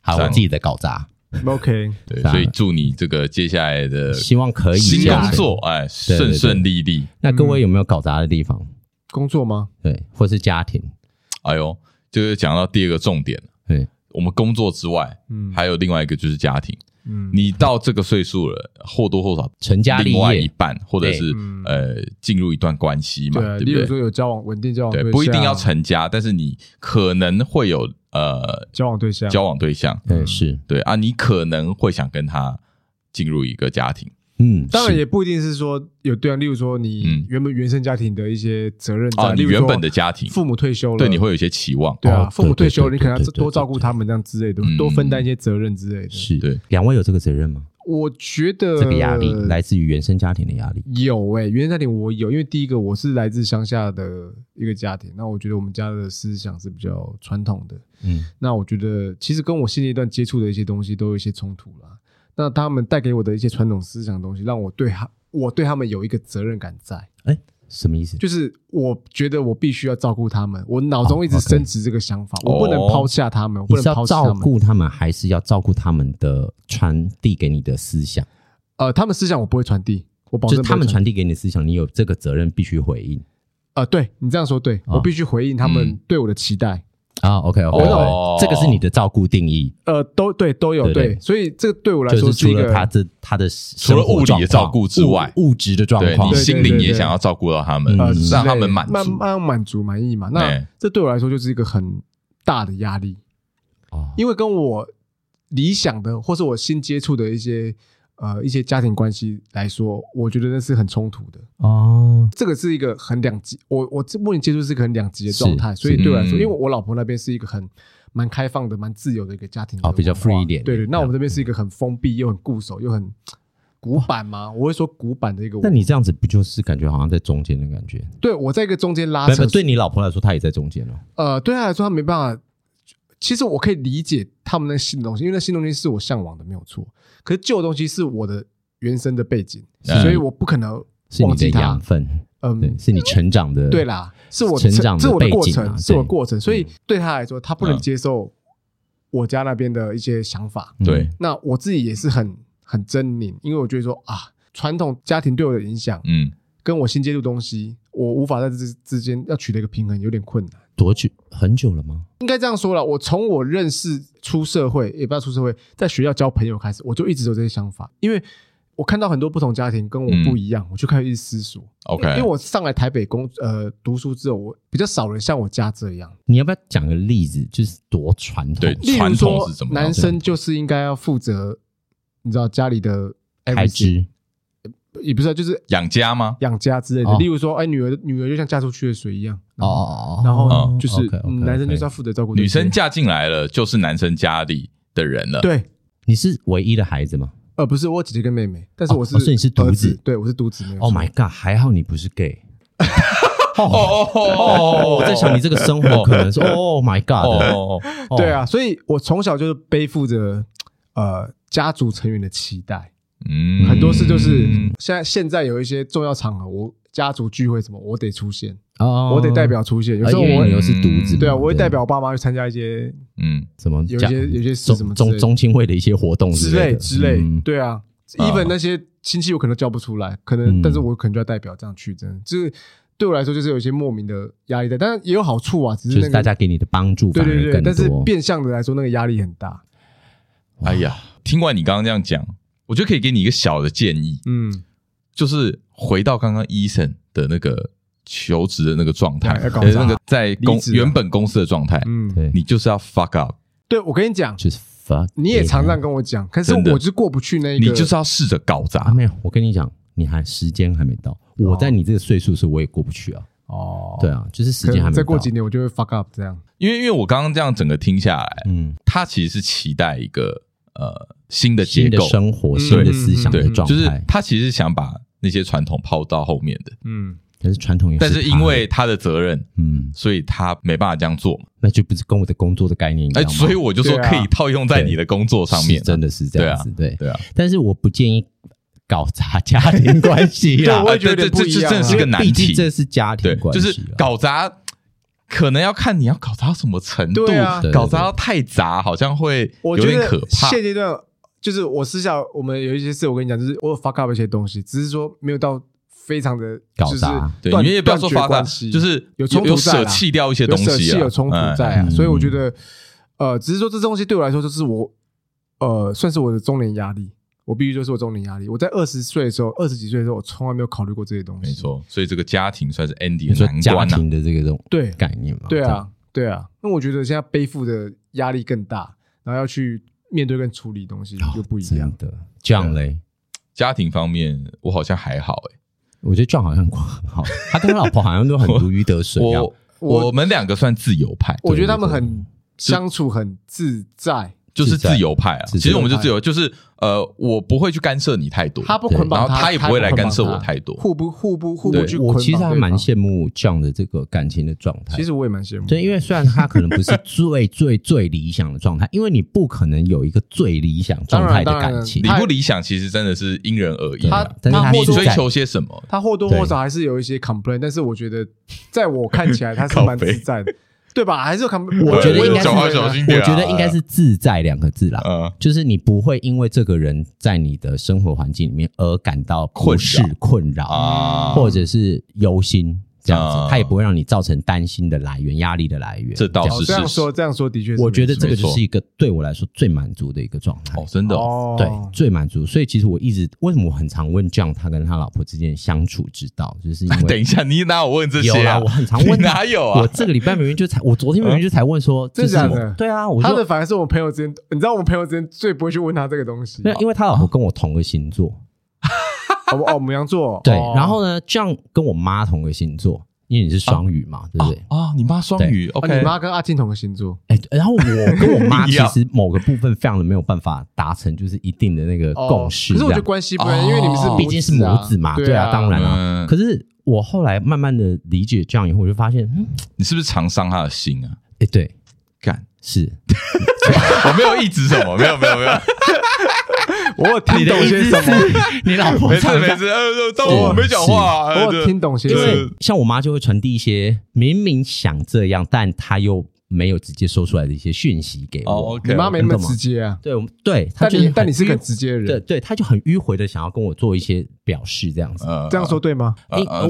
还有我自己的搞砸。OK，对，所以祝你这个接下来的希望可以新工作，哎，顺顺利利。那各位有没有搞砸的地方？工作吗？对，或是家庭？哎呦，就是讲到第二个重点。对，我们工作之外，嗯，还有另外一个就是家庭。嗯，你到这个岁数了，或多或少成家立业，另外一半，或者是呃进入一段关系嘛，对不对？例如说有交往稳定交往，对，不一定要成家，但是你可能会有。呃，交往对象，交往对象，对，是。对啊，你可能会想跟他进入一个家庭，嗯，当然也不一定是说有对啊，例如说你原本原生家庭的一些责任啊，你原本的家庭，父母退休了，对你会有一些期望，对啊，父母退休了，你可能要多照顾他们这样之类的，多分担一些责任之类的，是。对，两位有这个责任吗？我觉得这个压力来自于原生家庭的压力。有诶、欸，原生家庭我有，因为第一个我是来自乡下的一个家庭，那我觉得我们家的思想是比较传统的，嗯，那我觉得其实跟我现阶段接触的一些东西都有一些冲突啦。那他们带给我的一些传统思想的东西，让我对他，我对他们有一个责任感在，诶什么意思？就是我觉得我必须要照顾他们，我脑中一直升值这个想法，我不能抛下他们，我不能抛下他们。照顾他们，还是要照顾他们的传递给你的思想？呃，他们思想我不会传递，我保证他们传递给你的思想，你有这个责任必须回应。呃，对你这样说对，我必须回应他们对我的期待。啊，OK，OK，这个是你的照顾定义。呃，都对，都有对，所以这个对我来说是一个除了他的他的除了物理的照顾之外，物质的状况，你心灵也想要照顾到他们，让他们满足，满满足满意嘛。那这对我来说就是一个很大的压力，因为跟我理想的或是我新接触的一些。呃，一些家庭关系来说，我觉得那是很冲突的哦。这个是一个很两极，我我这目前接触是一个很两极的状态，所以对我来说，因为我老婆那边是一个很蛮开放的、蛮自由的一个家庭，哦，比较 free 一点。对对，那我们这边是一个很封闭又很固守又很古板吗？我会说古板的一个。那你这样子不就是感觉好像在中间的感觉？对，我在一个中间拉扯。对你老婆来说，她也在中间了。呃，对她来说，她没办法。其实我可以理解他们那新的东西，因为那新东西是我向往的，没有错。可是旧的东西是我的原生的背景，所以我不可能忘记它。养分，嗯，是你成长的，对啦，是我成长的背景，是我的过程。所以对他来说，他不能接受我家那边的一些想法。对，那我自己也是很很狰狞，因为我觉得说啊，传统家庭对我的影响，嗯，跟我新接触东西，我无法在这之间要取得一个平衡，有点困难。多久？很久了吗？应该这样说了。我从我认识出社会，也不要出社会，在学校交朋友开始，我就一直有这些想法。因为我看到很多不同家庭跟我不一样，嗯、我就开始一直思索。OK，因为我上来台北工呃读书之后，我比较少人像我家这样。你要不要讲个例子？就是多传统？对，传统是怎么？男生就是应该要负责，你知道家里的开支。也不是，就是养家吗？养家之类的，例如说，哎，女儿女儿就像嫁出去的水一样哦，然后就是男生就是要负责照顾女生嫁进来了，就是男生家里的人了。对，你是唯一的孩子吗？呃，不是，我姐姐跟妹妹，但是我是，所以你是独子，对，我是独子。Oh my god，还好你不是 gay。哦 哦，我在想你这个生活可能是，Oh my god，对啊，所以我从小就是背负着呃家族成员的期待。嗯，很多事就是现在现在有一些重要场合，我家族聚会什么，我得出现哦，我得代表出现。有时候我又是独子，对啊，我会代表我爸妈去参加一些嗯。什么有些有些事什么中中青会的一些活动之类之类。对啊，，even 那些亲戚我可能叫不出来，可能，但是我可能就要代表这样去，真的，就是对我来说就是有一些莫名的压力在，但是也有好处啊，只是大家给你的帮助，对对对，但是变相的来说，那个压力很大。哎呀，听完你刚刚这样讲，我觉得可以给你一个小的建议，嗯，就是回到刚刚 Eason 的那个求职的那个状态，那个在公原本公司的状态，嗯，对，你就是要 fuck up。对，我跟你讲，就是 fuck。你也常常跟我讲，可是我就是过不去那一个。你就是要试着搞砸。没有，我跟你讲，你还时间还没到。我在你这个岁数时，我也过不去啊。哦，对啊，就是时间还没到。再过几年，我就会 fuck up 这样。因为，因为我刚刚这样整个听下来，嗯，他其实是期待一个。呃，新的结构、生活、新的思想的状态，就是他其实想把那些传统抛到后面的。嗯，但是传统也，但是因为他的责任，嗯，所以他没办法这样做。那就不是跟我的工作的概念一样。哎，所以我就说可以套用在你的工作上面，真的是这样子。对对啊，但是我不建议搞砸家庭关系啊。我觉得这这这是个难题，这是家庭关系，就是搞砸。可能要看你要搞砸到什么程度，对啊，搞砸到太杂，好像会有点可怕。现阶段就是我私下我们有一些事，我跟你讲，就是我有 fuck up 一些东西，只是说没有到非常的搞砸。对，你也不要说 fuck up，就是有冲突在，舍弃掉一些东西，有冲突在啊。所以我觉得，呃，只是说这东西对我来说，就是我呃，算是我的中年压力。我必须就是我中年压力。我在二十岁的时候，二十几岁的时候，我从来没有考虑过这些东西。没错，所以这个家庭算是 Andy 的难关家庭的这个这种对概念嘛？对啊，对啊。那我觉得现在背负的压力更大，然后要去面对跟处理东西就不一样的。这样嘞，家庭方面我好像还好诶。我觉得 John 好像很好，他跟他老婆好像都很如鱼得水。我我们两个算自由派，我觉得他们很相处很自在。就是自由派啊，其实我们就自由，就是呃，我不会去干涉你太多，他不捆绑，然后他也不会来干涉我太多，互不互不互不去捆绑。我其实还蛮羡慕这样的这个感情的状态。其实我也蛮羡慕，对，因为虽然他可能不是最最最理想的状态，因为你不可能有一个最理想状态的感情，理不理想其实真的是因人而异。他他你追求些什么？他或多或少还是有一些 complain，但是我觉得在我看起来他是蛮 自在的。对吧？还是有看？我觉得应该是，我觉得应该是自在两个字啦。嗯，就是你不会因为这个人在你的生活环境里面而感到困扰、困扰，或者是忧心。这样子，他也不会让你造成担心的来源、压力的来源。这倒是这样说，这样说的确，我觉得这个就是一个对我来说最满足的一个状态。哦，真的，对，最满足。所以其实我一直为什么我很常问 John 他跟他老婆之间的相处之道，就是因为 等一下你哪有问这些啊？我很常问，哪有啊？我这个礼拜明明就才，我昨天明明就才问说，真的假的？对啊，他的反而是我朋友之间，你知道我们朋友之间最不会去问他这个东西，对，因为他老婆跟我同个星座，哦 哦，牡羊座，对，然后呢，John 跟我妈同个星座。因为你是双鱼嘛，对不对？啊，你妈双鱼，OK。你妈跟阿金同个星座，哎，然后我跟我 妈其实某个部分非常的没有办法达成，就是一定的那个共识。可是我觉得关系不一样，因为你们是毕竟是母子嘛，对啊，当然啊。可是我后来慢慢的理解这样以后，我就发现，嗯，你是不是常伤他的心啊？哎，对，干是，我没有一直什么，没有没有没有。我有听懂些什么？你老婆没事没事，呃，但我没讲话。我有听懂些，因为像我妈就会传递一些明明想这样，但她又。没有直接说出来的一些讯息给我，你妈没那么直接啊？对对，但你但你是个很直接人，对对，他就很迂回的想要跟我做一些表示，这样子，这样说对吗？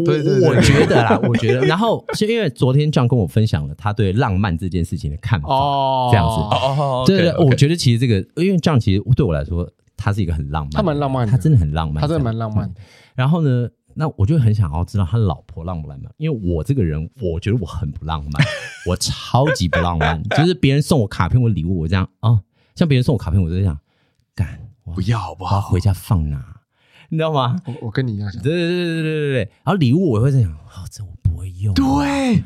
对对，我觉得啦，我觉得，然后是因为昨天 John 跟我分享了他对浪漫这件事情的看法，哦，这样子，哦对对，我觉得其实这个，因为 John 其实对我来说，他是一个很浪漫，他蛮浪漫，他真的很浪漫，他真的蛮浪漫。然后呢？那我就很想要知道他老婆浪不浪漫，因为我这个人，我觉得我很不浪漫，我超级不浪漫。就是别人送我卡片或礼物，我这样啊，像别人送我卡片，我就这样干，不要好不好？回家放哪？你知道吗？我我跟你一样想，对对对对对对对。然后礼物我会这样，哦，这我不会用。对。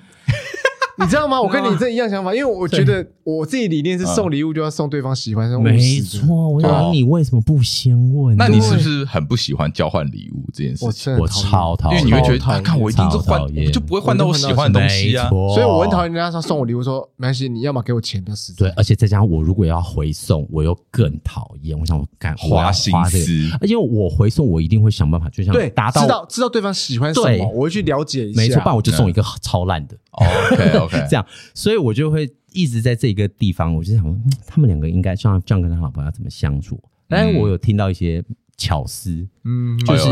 你知道吗？我跟你这一样想法，因为我觉得我自己理念是送礼物就要送对方喜欢的。没错，我想你为什么不先问？那你是不是很不喜欢交换礼物这件事情？我超讨厌，因为你会觉得，看我一定是换，就不会换到我喜欢的东西啊。所以我很讨厌人家说送我礼物，说没关系，你要么给我钱，不要死。对，而且再加上我如果要回送，我又更讨厌。我想我干花心思，而且我回送，我一定会想办法，就像对达到知道知道对方喜欢什么，我会去了解一下。没错，不然我就送一个超烂的。OK OK，这样，所以我就会一直在这个地方，我就想说，他们两个应该这样这样跟他老婆要怎么相处？但是我有听到一些巧思，嗯，就是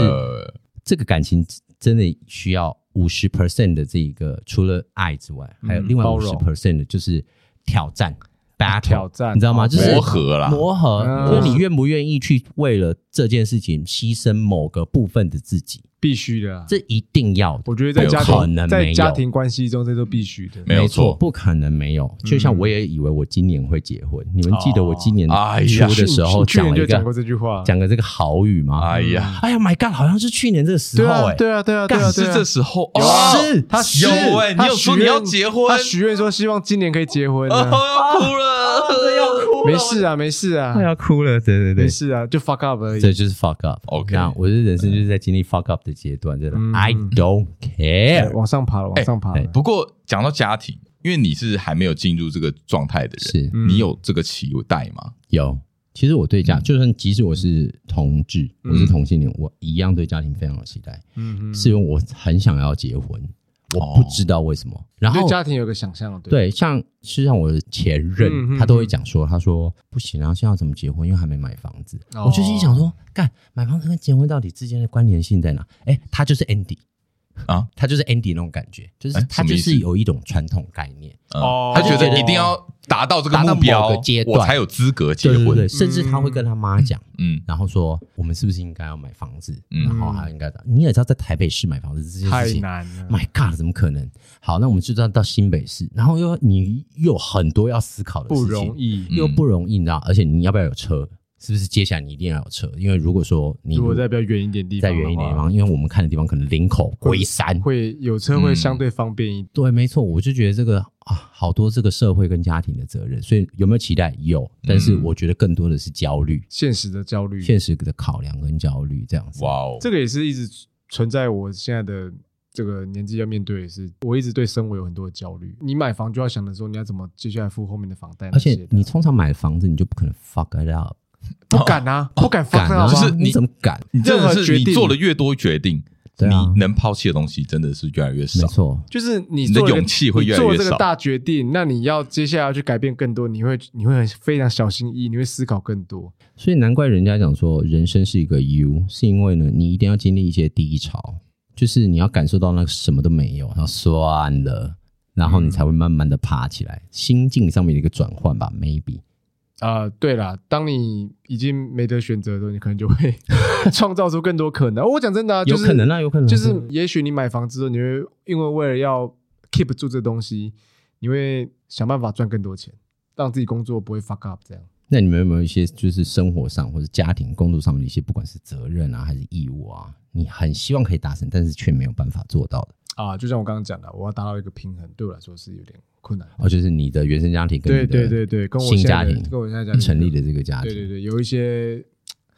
这个感情真的需要五十 percent 的这一个，除了爱之外，还有另外五十 percent 的就是挑战。挑战，你知道吗？就是磨合啦，磨合，就是你愿不愿意去为了这件事情牺牲某个部分的自己。必须的，这一定要的。我觉得在家庭，在家庭关系中，这都必须的。没有错，不可能没有。就像我也以为我今年会结婚，你们记得我今年初的时候讲了一个讲过这句话，讲了这个好语吗？哎呀，哎呀，My God，好像是去年这个时候，哎，对啊，对啊，对啊，是这时候，是。他有哎，你有说你要结婚，他许愿说希望今年可以结婚，要哭了，要哭，没事啊，没事啊，快要哭了，对对对，没事啊，就 fuck up 而已，这就是 fuck up。OK，我的人生就是在经历 fuck up 的阶段，真的。I don't care，往上爬了，往上爬了。不过讲到家庭，因为你是还没有进入这个状态的人，是你有这个期待吗？有。其实我对家，就算即使我是同志，我是同性恋，我一样对家庭非常有期待。嗯嗯，是因为我很想要结婚。我不知道为什么，然后对家庭有个想象，对，像是像我的前任，他都会讲说，他说不行，然后现在要怎么结婚？因为还没买房子。我就心想说，干买房子跟结婚到底之间的关联性在哪？哎，他就是 Andy。啊，他就是 Andy 那种感觉，就是他就是有一种传统概念。哦，他觉得一定要达到这个目标阶段，我才有资格结婚，甚至他会跟他妈讲，嗯，然后说我们是不是应该要买房子，然后还应该的，你也知道在台北市买房子这件事情太难了，My God，怎么可能？好，那我们就知道到新北市，然后又你又有很多要思考的事情，不容易，又不容易，你知道，而且你要不要有车？是不是接下来你一定要有车？因为如果说你如果在比较远一点地方，再远一点地方，因为我们看的地方可能林口、龟山，会有车会相对方便一点。对，没错，我就觉得这个啊，好多这个社会跟家庭的责任。所以有没有期待？有，但是我觉得更多的是焦虑，现实的焦虑，现实的考量跟焦虑这样子。哇哦，这个也是一直存在我现在的这个年纪要面对的是，我一直对生活有很多的焦虑。你买房就要想的时候，你要怎么接下来付后面的房贷？而且你通常买房子，你就不可能 fuck it up。不敢啊，不敢放啊！就是你怎么敢？你真的是你做的越多决定，你能抛弃的东西真的是越来越少。没错，就是你的勇气会越来越少。做这个大决定，那你要接下来要去改变更多，你会你会很非常小心翼翼，你会思考更多。所以难怪人家讲说，人生是一个 U，是因为呢，你一定要经历一些低潮，就是你要感受到那个什么都没有，然后算了，然后你才会慢慢的爬起来，心境上面的一个转换吧，maybe。啊、呃，对了，当你已经没得选择的时候，你可能就会 创造出更多可能。我讲真的啊，就是、有可能啊，有可能，就是也许你买房之后，你会因为为了要 keep 住这东西，你会想办法赚更多钱，让自己工作不会 fuck up 这样。那你们有没有一些就是生活上或者家庭工作上面的一些，不管是责任啊还是义务啊，你很希望可以达成，但是却没有办法做到的？啊，就像我刚刚讲的，我要达到一个平衡，对我来说是有点困难。哦，就是你的原生家庭跟你的对对对对，跟我新家庭跟我现在家庭成立的这个家庭，对对对，有一些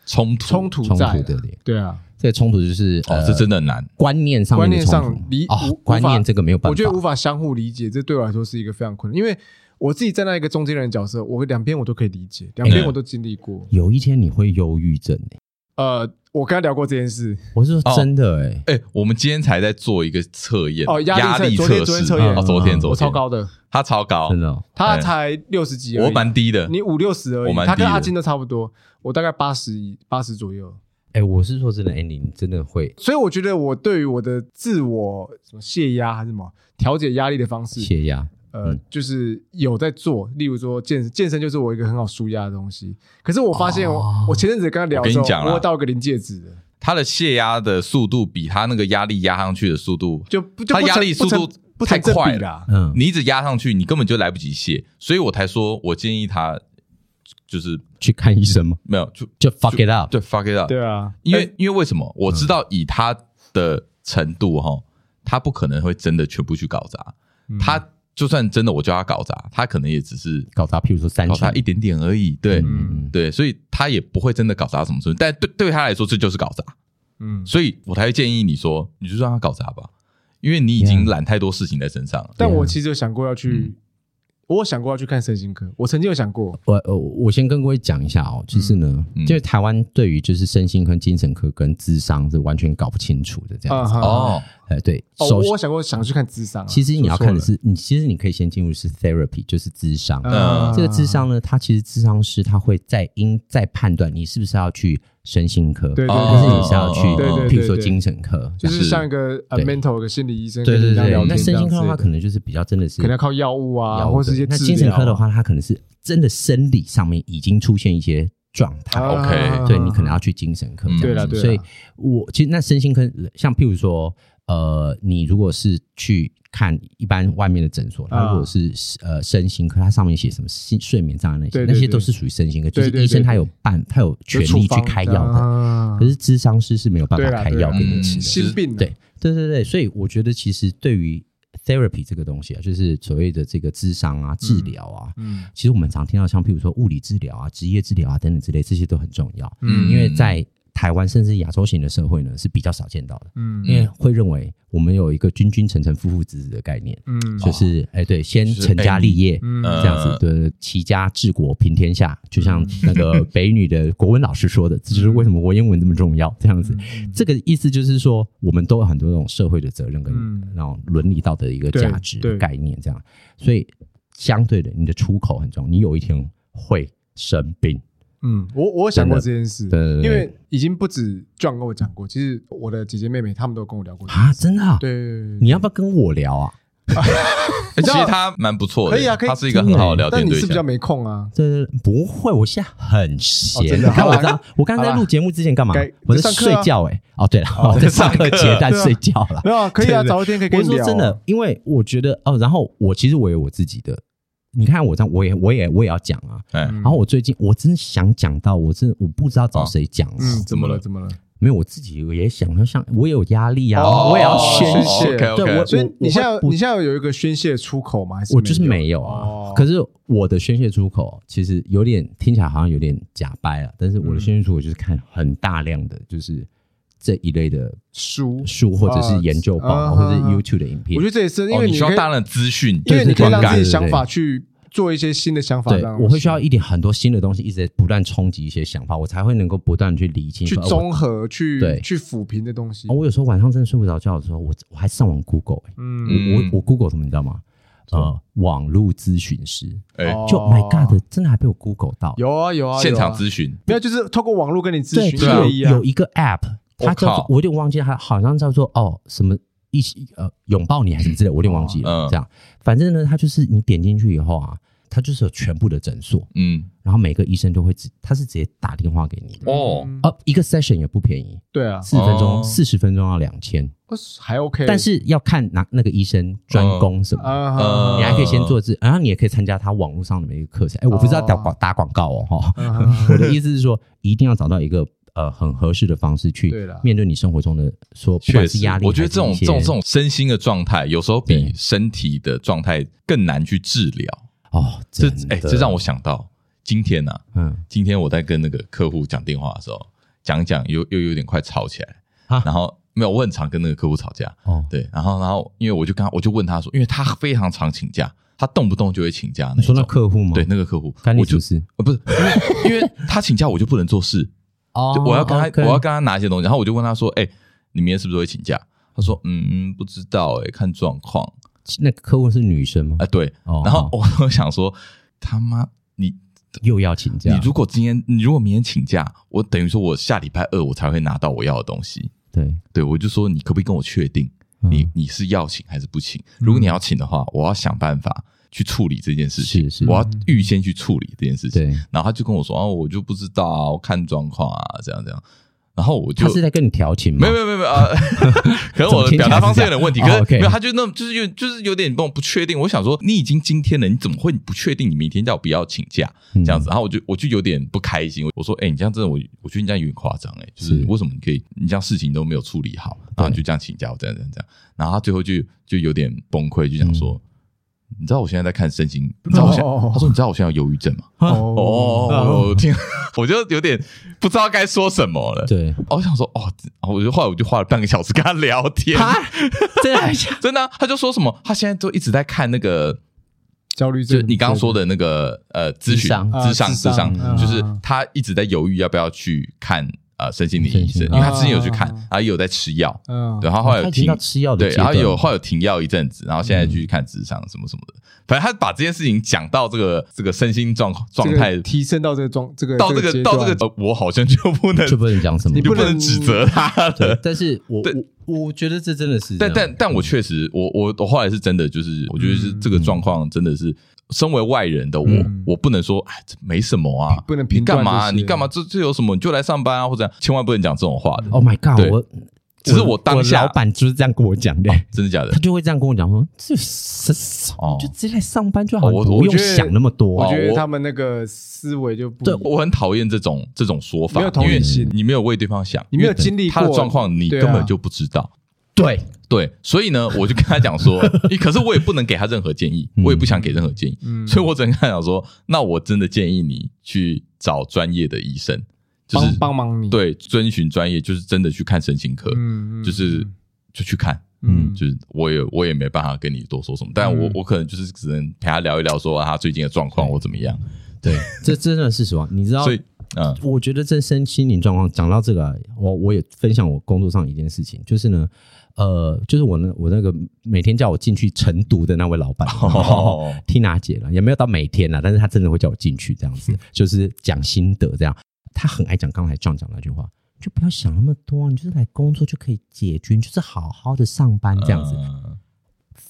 冲突冲突在的。对啊，这个冲突就是哦，这真的难。观念上，观念上理哦，观念这个没有办法，我觉得无法相互理解，这对我来说是一个非常困难。因为我自己站在一个中间人的角色，我两边我都可以理解，两边我都经历过。有一天你会忧郁症呃，我跟他聊过这件事，我是说真的哎哎，我们今天才在做一个测验哦，压力测试，昨天测验哦，昨天昨天超高的，他超高，真的，他才六十几，我蛮低的，你五六十而已，他跟阿金都差不多，我大概八十八十左右。哎，我是说真的，Andy，你真的会，所以我觉得我对于我的自我什么泄压还是什么调节压力的方式，泄压。呃，就是有在做，例如说健健身，就是我一个很好舒压的东西。可是我发现，我前阵子跟他聊的时候，我到一个临界值了。他的泄压的速度比他那个压力压上去的速度，就他压力速度太快了。嗯，你一直压上去，你根本就来不及泄，所以我才说我建议他就是去看医生吗？没有，就就 fuck it up，对 fuck it up，对啊，因为因为为什么？我知道以他的程度哈，他不可能会真的全部去搞砸他。就算真的我叫他搞砸，他可能也只是搞砸，譬如说三搞砸一点点而已。对，嗯、对，所以他也不会真的搞砸什么东西。但对对他来说，这就是搞砸。嗯，所以我才会建议你说，你就让他搞砸吧，因为你已经揽太多事情在身上了。但我其实有想过要去。嗯我有想过要去看身心科，我曾经有想过。我呃，我先跟各位讲一下哦，就是呢，就是台湾对于就是身心科、精神科跟智商是完全搞不清楚的这样子哦。哎，对，哦，我想过想去看智商。其实你要看的是，你其实你可以先进入是 therapy，就是智商。嗯，这个智商呢，它其实智商师他会在因在判断你是不是要去身心科，对，还是你是要去，譬如说精神科，就是像一个 mental 的心理医生。对对对，那身心科的话，可能就是比较真的是可能要靠药物啊，或者一些。那精神科的话，它可能是真的生理上面已经出现一些。状态，OK，对，你可能要去精神科这样子，对了，对，所以我其实那身心科，像譬如说，呃，你如果是去看一般外面的诊所，他如果是呃身心科，它上面写什么心睡眠障碍那些，那些都是属于身心科，就是医生他有办，他有权利去开药的，可是咨商师是没有办法开药给你吃的，心病，对，对对对，所以我觉得其实对于。therapy 这个东西啊，就是所谓的这个智商啊、治疗啊，嗯，其实我们常听到像譬如说物理治疗啊、职业治疗啊等等之类，这些都很重要，嗯，因为在。台湾甚至亚洲型的社会呢是比较少见到的，嗯，因为会认为我们有一个君君臣臣、父父子子的概念，嗯，就是哎对，先成家立业，嗯，这样子的齐家治国平天下，就像那个 北女的国文老师说的，这就是为什么文言文这么重要，这样子，这个意思就是说，我们都有很多这种社会的责任跟那种伦理道德的一个价值的概念，这样，所以相对的，你的出口很重要，你有一天会生病。嗯，我我想过这件事，对，因为已经不止 John 跟我讲过，其实我的姐姐妹妹他们都跟我聊过啊，真的，对，你要不要跟我聊啊？其实他蛮不错的，可以啊，可以，他是一个很好的聊天对象，但你是比较没空啊，对，不会，我现在很闲，你看我刚，我刚刚在录节目之前干嘛？我在睡觉，哎，哦，对了，我在上课前在睡觉了，没有，可以啊，早一天可以跟你聊。我说真的，因为我觉得哦，然后我其实我有我自己的。你看我这样，我也我也我也要讲啊。然后我最近我真的想讲到，我真的我不知道找谁讲。嗯，怎么了？怎么了？没有，我自己也想，像我也有压力啊，我也要宣泄。对，我所以你现在你现在有一个宣泄出口吗？还是我就是没有啊。可是我的宣泄出口其实有点听起来好像有点假掰了，但是我的宣泄出口就是看很大量的就是。这一类的书。书或者是研究报，或者是 YouTube 的影片，我觉得这也是因为你需要大量的资讯，因为你可以让自己想法去做一些新的想法。对，我会需要一点很多新的东西，一直在不断冲击一些想法，我才会能够不断去理清、去综合、去对。去抚平的东西。我有时候晚上真的睡不着觉的时候，我我还上网 Google，嗯，我我 Google 什么你知道吗？呃，网络咨询师，哎，就 My God，真的还被我 Google 到，有啊有啊，现场咨询，没有就是透过网络跟你咨询，对，有一个 App。他叫做我有点忘记，他好像叫做哦什么一起呃拥抱你还是什么之类，我有点忘记了。这样，反正呢，他就是你点进去以后啊，他就是有全部的诊所，嗯，然后每个医生都会直，他是直接打电话给你的。哦，呃，一个 session 也不便宜，对啊，四十分钟，四十分钟要两千，还 OK，但是要看哪那个医生专攻什么，你还可以先做字，然后你也可以参加他网络上的每一个课程。哎，我不知道打广打广告哦，哈，我的意思是说，一定要找到一个。呃，很合适的方式去面对你生活中的说，不管是压力，我觉得这种这种这种身心的状态，有时候比身体的状态更难去治疗哦。这哎，这让我想到今天呢，嗯，今天我在跟那个客户讲电话的时候，讲一讲又又有点快吵起来啊。然后没有，我很常跟那个客户吵架哦。对，然后然后因为我就跟他，我就问他说，因为他非常常请假，他动不动就会请假。你说那客户吗？对，那个客户，我就是呃不是，因为 因为他请假，我就不能做事。哦，我要跟他，我要跟他拿一些东西，然后我就问他说：“哎，你明天是不是会请假？”他说：“嗯嗯，不知道，哎，看状况。”那个客户是女生吗？啊，对。然后我想说：“他妈，你又要请假？你如果今天，你如果明天请假，我等于说我下礼拜二我才会拿到我要的东西。”对对，我就说你可不可以跟我确定，你你是要请还是不请？如果你要请的话，我要想办法。去处理这件事情，是是，我要预先去处理这件事情。对，然后他就跟我说：“啊，我就不知道啊，我看状况啊，这样这样。”然后我就他是在跟你调情吗？没有没有没有啊，可能我的表达方式有点问题。可是没有，他就那，就是有，就是有点不不确定。我想说，你已经今天了，你怎么会不确定你明天要不要请假这样子？然后我就我就有点不开心。我说：“哎，你这样真的，我我觉得你这样有点夸张哎，就是为什么你可以，你这样事情都没有处理好，然后你就这样请假，我这样这样这样。”然后他最后就就有点崩溃，就想说。你知道我现在在看身心，你知道我现在他说，你知道我现在有忧郁症吗？哦，我听，我就有点不知道该说什么了。对，我想说哦，我就后来我就花了半个小时跟他聊天，真的 真的，他就说什么，他现在都一直在看那个焦虑症，就你刚刚说的那个呃咨询咨商。咨商，就是他一直在犹豫要不要去看呃身心灵医生，因为他之前有去看，然后也有在吃药，嗯，然后后来有停吃药的，对，然后有后来有停药一阵子，然后现在继续看咨商什么什么的。反正他把这件事情讲到这个这个身心状状态提升到这个状这个到这个到这个，我好像就不能就不能讲什么，你不能指责他的。但是我我我觉得这真的是，但但但我确实，我我我后来是真的，就是我觉得是这个状况真的是。身为外人的我，嗯、我不能说哎，这没什么啊，不能你干嘛、啊？你干嘛？这这有什么？你就来上班啊，或者千万不能讲这种话的。Oh my god！我只是我当下老板就是这样跟我讲的、哦，真的假的？他就会这样跟我讲说，这是哦，就直接来上班就好，我不用想那么多。我觉得他们那个思维就不对，我很讨厌这种这种说法，没有同理心，你没有为对方想，你没有经历过他的状况，你根本就不知道。对对，所以呢，我就跟他讲说，可是我也不能给他任何建议，我也不想给任何建议，嗯、所以我只能跟他讲说，那我真的建议你去找专业的医生，就是帮帮忙你，对，遵循专业，就是真的去看神经科，嗯、就是就去看，嗯，就是我也我也没办法跟你多说什么，但我我可能就是只能陪他聊一聊，说他最近的状况或怎么样，对，这真的是实话，你知道，所以嗯，我觉得这身心灵状况讲到这个，我我也分享我工作上一件事情，就是呢。呃，就是我那我那个每天叫我进去晨读的那位老板，哦，Tina 姐了，也没有到每天了，但是他真的会叫我进去这样子，就是讲心得这样。他很爱讲刚才 John 讲那句话，就不要想那么多，你就是来工作就可以解决，你就是好好的上班这样子。嗯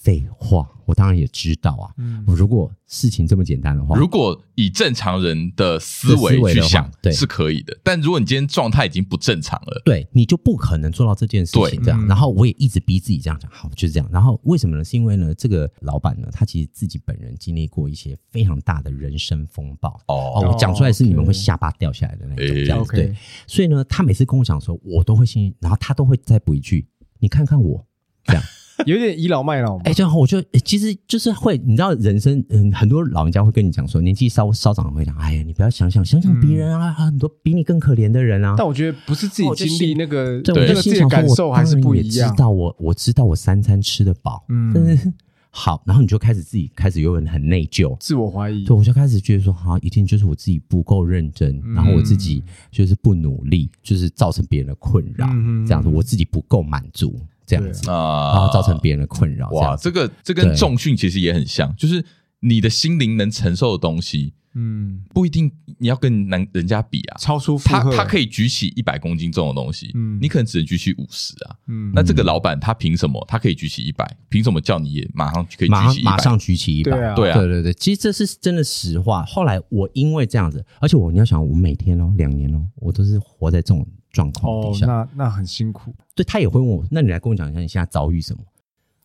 废话，我当然也知道啊。嗯，如果事情这么简单的话，如果以正常人的思维去想，对，是可以的。但如果你今天状态已经不正常了，对，你就不可能做到这件事情。这样，然后我也一直逼自己这样讲，好，就是这样。然后为什么呢？是因为呢，这个老板呢，他其实自己本人经历过一些非常大的人生风暴。哦，我讲出来是你们会下巴掉下来的那种这样子。对，所以呢，他每次跟我讲说，我都会心，然后他都会再补一句：“你看看我。”这样。有点倚老卖老嘛？哎，这样我就、欸、其实就是会，你知道，人生嗯，很多老人家会跟你讲说，年纪稍稍长的会讲，哎呀，你不要想想，想想别人啊，很多比你更可怜的人啊。但我觉得不是自己经历那个，对，那个自己感受还是不一样。知道我，我知道我三餐吃得饱，嗯，但是好，然后你就开始自己开始有点很内疚，自我怀疑。对，我就开始觉得说，好像一定就是我自己不够认真，然后我自己就是不努力，就是造成别人的困扰，这样子，我自己不够满足。这样子啊，然后造成别人的困扰。哇，这个这跟重训其实也很像，就是你的心灵能承受的东西，嗯，不一定你要跟男人家比啊，超出他他可以举起一百公斤重的东西，嗯，你可能只能举起五十啊，嗯，那这个老板他凭什么他可以举起一百？凭什么叫你也马上可以举起一百？马上举起一百？对啊，对啊，对对对，其实这是真的实话。后来我因为这样子，而且我你要想，我每天哦，两年哦，我都是活在这种。状况底下，那那很辛苦。对，他也会问我，那你来跟我讲一下你现在遭遇什么？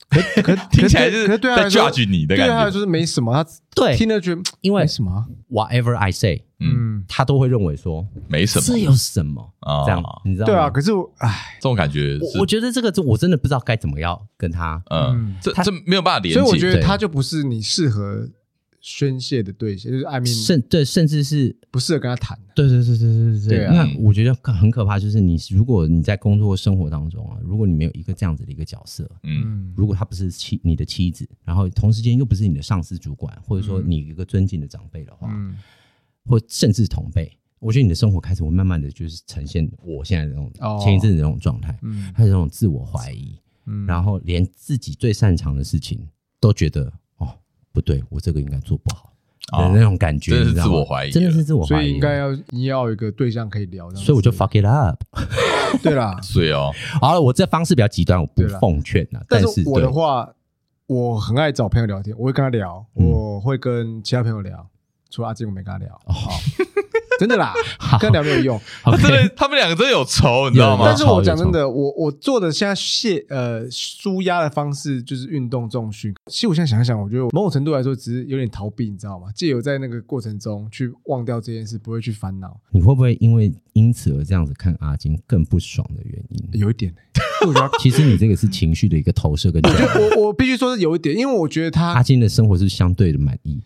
可可 听起来就是在 judge 你的感觉，就是没什么。他对听了觉得因为什么？Whatever I say，嗯，他都会认为说没什么，这有什么啊？这样你知道吗？对啊，可是我唉，这种感觉，我觉得这个我真的不知道该怎么样跟他，嗯，这这没有办法连接，所以我觉得他就不是你适合。宣泄的对象就是艾米，甚对，甚至是不适合跟他谈。对对对对对对对。那我觉得很可怕，就是你如果你在工作生活当中啊，如果你没有一个这样子的一个角色，嗯，如果他不是妻你的妻子，然后同时间又不是你的上司主管，或者说你一个尊敬的长辈的话，嗯，或甚至同辈，我觉得你的生活开始会慢慢的就是呈现我现在这种前一阵子这种状态，嗯，还有这种自我怀疑，嗯，然后连自己最擅长的事情都觉得。不对，我这个应该做不好。的那种感觉，真的是自我怀疑，真的是自我怀疑，所以应该要你要有一个对象可以聊，所以我就 fuck it up。对啦，所以哦，好了，我这方式比较极端，我不奉劝啊。但是我的话，我很爱找朋友聊天，我会跟他聊，我会跟其他朋友聊，除了阿金，我没跟他聊。好。真的啦，跟聊没有用。真的，他们两个真的有仇，你知道吗？但是我讲真的，我我做的现在泄呃舒压的方式就是运动重训。其实我现在想想，我觉得某种程度来说，只是有点逃避，你知道吗？借由在那个过程中去忘掉这件事，不会去烦恼。你会不会因为因此而这样子看阿金更不爽的原因？有一点，其实你这个是情绪的一个投射跟。我我必须说是有一点，因为我觉得他阿金的生活是相对的满意。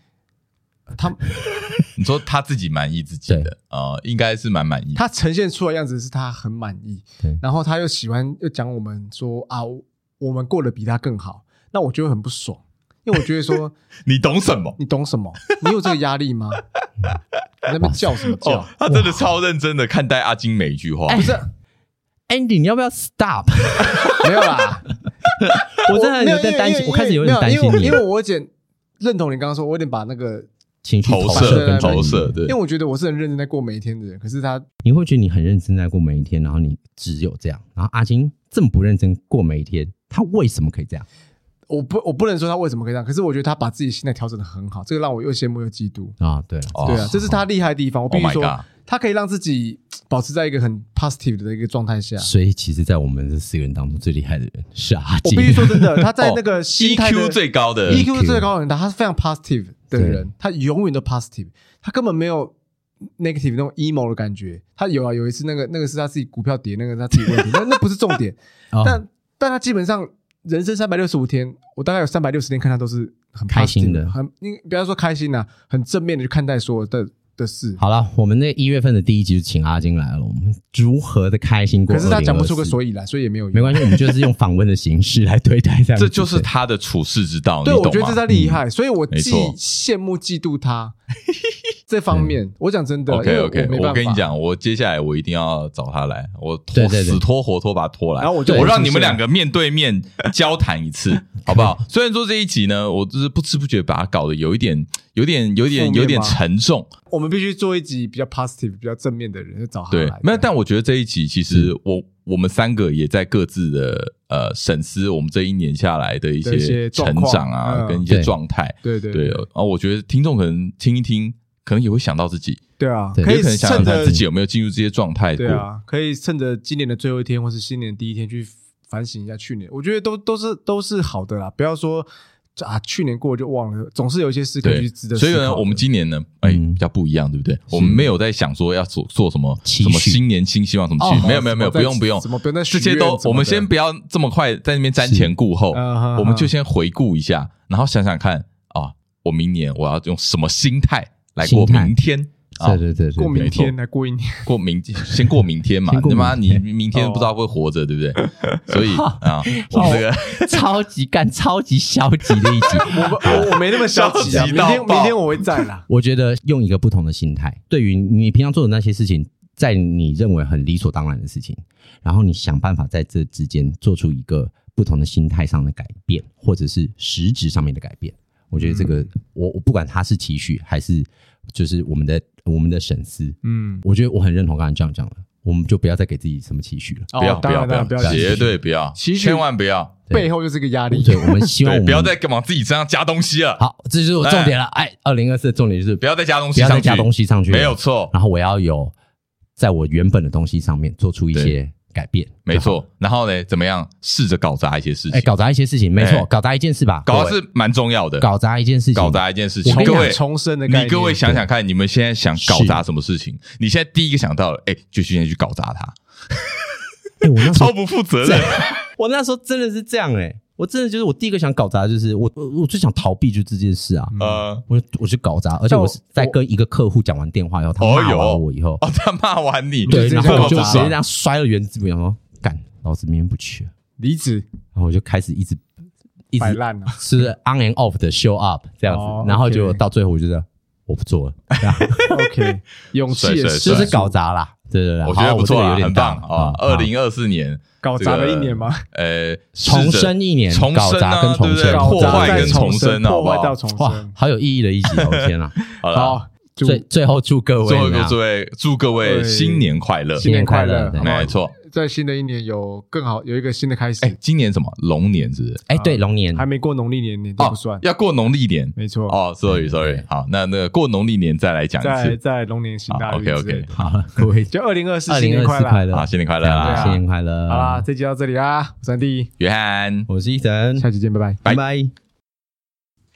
他，你说他自己满意自己的啊应该是蛮满意。他呈现出来的样子是他很满意，对然后他又喜欢又讲我们说啊，我们过得比他更好，那我觉得很不爽，因为我觉得说 你懂什么？你懂什么？你有这个压力吗？你那边叫什么叫？他真的超认真的看待阿金每一句话。不是，Andy，你要不要 stop？没有啦，我真的有点担心，我开始有点担心你，因为我有点认同你刚刚说，我有点把那个。情绪投射跟投射，对，因为我觉得我是很认真在过每一天的人，可是他，你会觉得你很认真在过每一天，然后你只有这样，然后阿金这么不认真过每一天，他为什么可以这样？我不，我不能说他为什么可以这样，可是我觉得他把自己心态调整的很好，这个让我又羡慕又嫉妒啊！对，对啊，这是他厉害的地方。我必须说，他可以让自己保持在一个很 positive 的一个状态下。所以，其实，在我们这四个人当中，最厉害的人是阿金。我必须说真的，他在那个 EQ 最高的 EQ 最高的人，他是非常 positive。的人，他永远都 positive，他根本没有 negative 那种 emo 的感觉。他有啊，有一次那个那个是他自己股票跌，那个他自己问题，那那不是重点。但但他基本上人生三百六十五天，我大概有三百六十天看他都是很开心的，很你不要说开心呐，很正面的去看待所有的。的事好了，我们那一月份的第一集就请阿金来了，我们如何的开心过？可是他讲不出个所以来，所以也没有没关系，我们就是用访问的形式来对待这样，这就是他的处世之道。对，我觉得这他厉害，所以我既羡慕嫉妒他 这方面。我讲真的，OK OK，我跟你讲，我接下来我一定要找他来，我拖死拖活拖把他拖来，然后我就我让你们两个面对面交谈一次，好不好？虽然说这一集呢，我就是不知不觉把它搞得有一点。有点有点有点沉重，我们必须做一集比较 positive、比较正面的人，就找他来。对，没有，但我觉得这一集其实我我们三个也在各自的呃审视我们这一年下来的一些成长啊，跟一些状态。对对对。然后我觉得听众可能听一听，可能也会想到自己。对啊，可以可能想想看自己有没有进入这些状态。对啊，可以趁着今年的最后一天，或是新年第一天去反省一下去年。我觉得都都是都是好的啦，不要说。啊，去年过就忘了，总是有一些事可以去值得。所以呢，我们今年呢，哎，比较不一样，对不对？我们没有在想说要做做什么什么新年新希望什么期许，没有没有没有，不用不用，这些都我们先不要这么快在那边瞻前顾后，我们就先回顾一下，然后想想看啊，我明年我要用什么心态来过明天。对对对，过明天来过一年，过明先过明天嘛，他妈你明天不知道会活着，对不对？所以啊，我这个 超级干、超级消极的一集，我我我没那么消极啊。明天明天我会在啦。我觉得用一个不同的心态，对于你平常做的那些事情，在你认为很理所当然的事情，然后你想办法在这之间做出一个不同的心态上的改变，或者是实质上面的改变。我觉得这个，我我不管他是期许还是就是我们的。我们的审视，嗯，我觉得我很认同刚才这样讲的，我们就不要再给自己什么期许了，不要不要不要，绝对不要，千万不要，背后就是个压力。对，我们希望不要再往自己身上加东西了。好，这就是我重点了。哎，二零二四的重点就是不要再加东西，不要再加东西上去，没有错。然后我要有在我原本的东西上面做出一些。改变没错，然后呢，怎么样试着搞砸一些事情？哎，搞砸一些事情，没错，搞砸一件事吧，搞砸是蛮重要的。搞砸一件事情，搞砸一件事情。各位重生的，你各位想想看，你们现在想搞砸什么事情？你现在第一个想到，哎，就现在去搞砸它。哎，我那 超不负责任。我那时候真的是这样，哎，我真的就是我第一个想搞砸，就是我我我最想逃避就这件事啊。呃，我我去搞砸，而且我是在跟一个客户讲完电话以后，他骂完我以后，哦，他骂完你，对，然后我就直接这样摔了原子笔，说。老子明天不去了，离职，然后我就开始一直一直烂了，是 on and off 的 show up 这样子，然后就到最后我觉得我不做了，OK，勇气就是搞砸啦，对对对，我觉得不错有点棒。啊，二零二四年搞砸了一年吗？呃，重生一年，重生啊，对不对？破坏跟重生啊，破坏到重生，好有意义的一集，我的天啊，好了，最最后祝各位，最后祝各位祝各位新年快乐，新年快乐，没错。在新的一年有更好，有一个新的开始。哎，今年什么龙年是不是？哎，对，龙年还没过农历年，年都不算。要过农历年，没错。哦，sorry，sorry。好，那那个过农历年再来讲一次。在在龙年行大运。OK，OK。好，各位 就二零二四新年快乐，好，新年快乐，新年快乐。好啦，这集到这里啦，我是安迪，约翰，我是伊森，下期见，拜拜，拜拜。